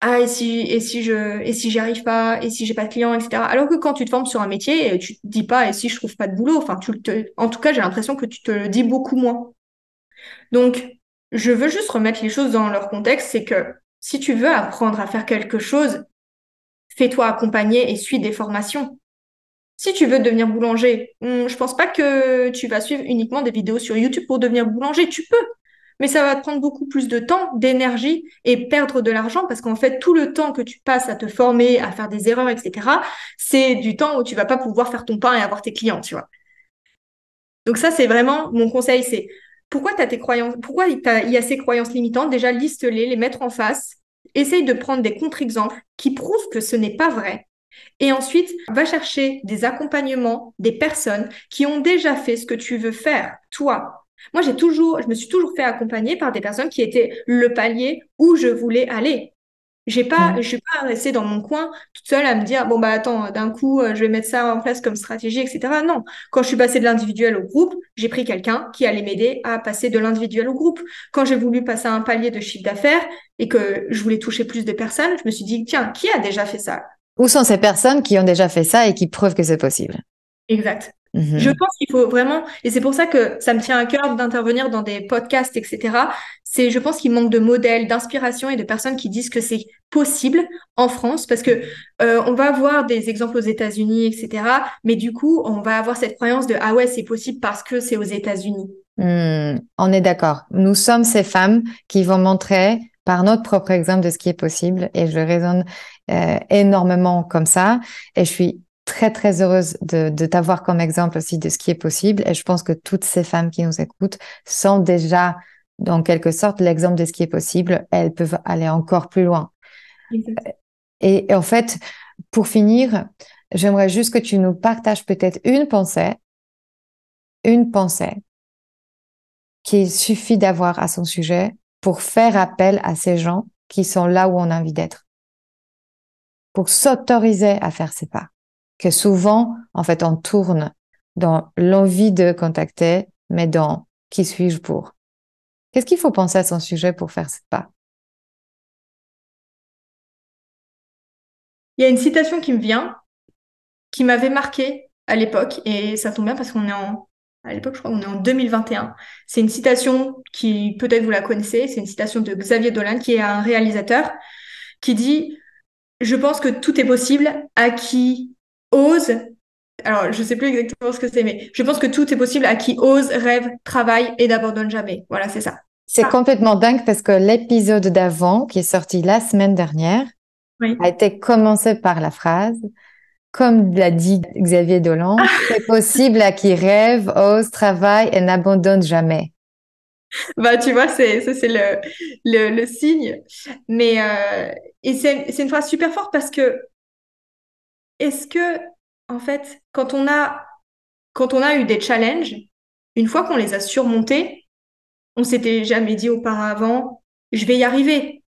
ah et si et si je et si j'y arrive pas et si j'ai pas de clients etc. Alors que quand tu te formes sur un métier, tu te dis pas et si je trouve pas de boulot. Enfin, tu en tout cas, j'ai l'impression que tu te le dis beaucoup moins. Donc, je veux juste remettre les choses dans leur contexte, c'est que si tu veux apprendre à faire quelque chose, fais-toi accompagner et suis des formations. Si tu veux devenir boulanger, hmm, je pense pas que tu vas suivre uniquement des vidéos sur YouTube pour devenir boulanger. Tu peux, mais ça va te prendre beaucoup plus de temps, d'énergie et perdre de l'argent parce qu'en fait, tout le temps que tu passes à te former, à faire des erreurs, etc., c'est du temps où tu vas pas pouvoir faire ton pain et avoir tes clients, tu vois. Donc ça, c'est vraiment mon conseil, c'est pourquoi tu tes croyances, pourquoi il y a ces croyances limitantes, déjà liste-les, les mettre en face, essaye de prendre des contre-exemples qui prouvent que ce n'est pas vrai et ensuite, va chercher des accompagnements, des personnes qui ont déjà fait ce que tu veux faire, toi. Moi, j'ai toujours, je me suis toujours fait accompagner par des personnes qui étaient le palier où je voulais aller. J'ai pas, mmh. je suis pas restée dans mon coin toute seule à me dire bon bah attends, d'un coup, euh, je vais mettre ça en place comme stratégie, etc. Non, quand je suis passée de l'individuel au groupe, j'ai pris quelqu'un qui allait m'aider à passer de l'individuel au groupe. Quand j'ai voulu passer un palier de chiffre d'affaires et que je voulais toucher plus de personnes, je me suis dit tiens, qui a déjà fait ça? Où sont ces personnes qui ont déjà fait ça et qui prouvent que c'est possible? Exact. Mhm. Je pense qu'il faut vraiment, et c'est pour ça que ça me tient à cœur d'intervenir dans des podcasts, etc. C'est, je pense qu'il manque de modèles, d'inspiration et de personnes qui disent que c'est possible en France, parce que euh, on va avoir des exemples aux États-Unis, etc. Mais du coup, on va avoir cette croyance de ah ouais, c'est possible parce que c'est aux États-Unis. Hmm, on est d'accord. Nous sommes ces femmes qui vont montrer par notre propre exemple de ce qui est possible, et je raisonne euh, énormément comme ça. Et je suis très, très heureuse de, de t'avoir comme exemple aussi de ce qui est possible. Et je pense que toutes ces femmes qui nous écoutent sont déjà, dans quelque sorte, l'exemple de ce qui est possible. Elles peuvent aller encore plus loin. Et, en fait, pour finir, j'aimerais juste que tu nous partages peut-être une pensée, une pensée qu'il suffit d'avoir à son sujet pour faire appel à ces gens qui sont là où on a envie d'être. Pour s'autoriser à faire ces pas. Que souvent, en fait, on tourne dans l'envie de contacter, mais dans qui suis-je pour? Qu'est-ce qu'il faut penser à son sujet pour faire ces pas? Il y a une citation qui me vient, qui m'avait marqué à l'époque, et ça tombe bien parce qu'on est en à l'époque, je crois qu'on est en 2021. C'est une citation qui, peut-être vous la connaissez, c'est une citation de Xavier Dolan, qui est un réalisateur, qui dit Je pense que tout est possible à qui ose. Alors, je sais plus exactement ce que c'est, mais je pense que tout est possible à qui ose, rêve, travaille et n'abandonne jamais. Voilà, c'est ça. C'est complètement dingue parce que l'épisode d'avant, qui est sorti la semaine dernière, a été commencé par la phrase comme l'a dit Xavier Dolan, ah. c'est possible à qui rêve, ose, travaille et n'abandonne jamais. Bah, tu vois, c'est, c'est le, le, signe. Mais, euh, et c'est, c'est une phrase super forte parce que, est-ce que, en fait, quand on a, quand on a eu des challenges, une fois qu'on les a surmontés, on s'était jamais dit auparavant, je vais y arriver.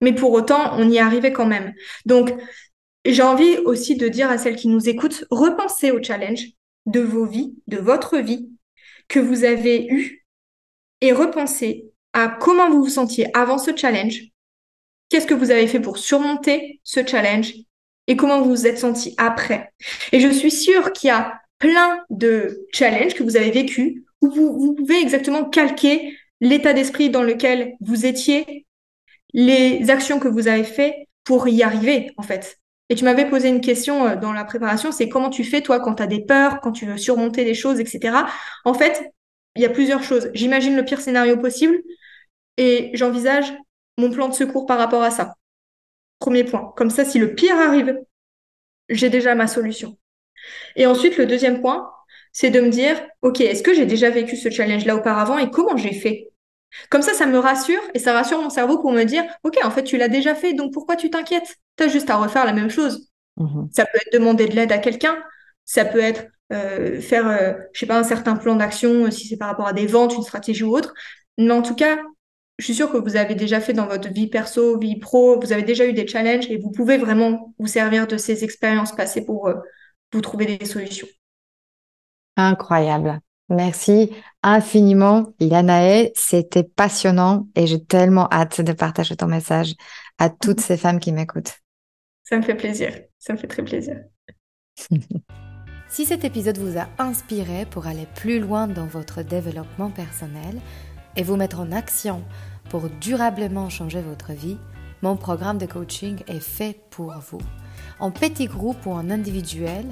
Mais pour autant, on y est arrivé quand même. Donc, j'ai envie aussi de dire à celles qui nous écoutent, repensez au challenge de vos vies, de votre vie que vous avez eu et repensez à comment vous vous sentiez avant ce challenge, qu'est-ce que vous avez fait pour surmonter ce challenge et comment vous vous êtes senti après. Et je suis sûre qu'il y a plein de challenges que vous avez vécu où vous, vous pouvez exactement calquer l'état d'esprit dans lequel vous étiez, les actions que vous avez faites pour y arriver, en fait. Et tu m'avais posé une question euh, dans la préparation, c'est comment tu fais toi quand tu as des peurs, quand tu veux surmonter des choses, etc. En fait, il y a plusieurs choses. J'imagine le pire scénario possible et j'envisage mon plan de secours par rapport à ça. Premier point. Comme ça, si le pire arrive, j'ai déjà ma solution. Et ensuite, le deuxième point, c'est de me dire, OK, est-ce que j'ai déjà vécu ce challenge-là auparavant et comment j'ai fait? Comme ça, ça me rassure et ça rassure mon cerveau pour me dire, OK, en fait, tu l'as déjà fait, donc pourquoi tu t'inquiètes? Tu as juste à refaire la même chose. Mmh ça peut être demander de l'aide à quelqu'un, ça peut être euh, faire, euh, je sais pas, un certain plan d'action, euh, si c'est par rapport à des ventes, une stratégie ou autre. Mais en tout cas, je suis sûre que vous avez déjà fait dans votre vie perso, vie pro, vous avez déjà eu des challenges et vous pouvez vraiment vous servir de ces expériences passées pour vous trouver des solutions. Incroyable. Merci infiniment, Yanae. C'était passionnant et j'ai tellement hâte de partager ton message à toutes ces femmes qui m'écoutent. Ça me fait plaisir. Ça me fait très plaisir. si cet épisode vous a inspiré pour aller plus loin dans votre développement personnel et vous mettre en action pour durablement changer votre vie, mon programme de coaching est fait pour vous. En petit groupe ou en individuel,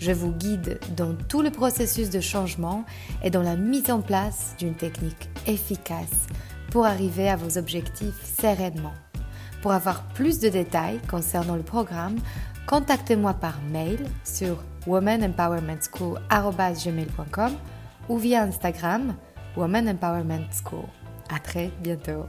je vous guide dans tout le processus de changement et dans la mise en place d'une technique efficace pour arriver à vos objectifs sereinement. Pour avoir plus de détails concernant le programme, contactez-moi par mail sur womanempowermentschool.com ou via Instagram Woman Empowerment School. À très bientôt.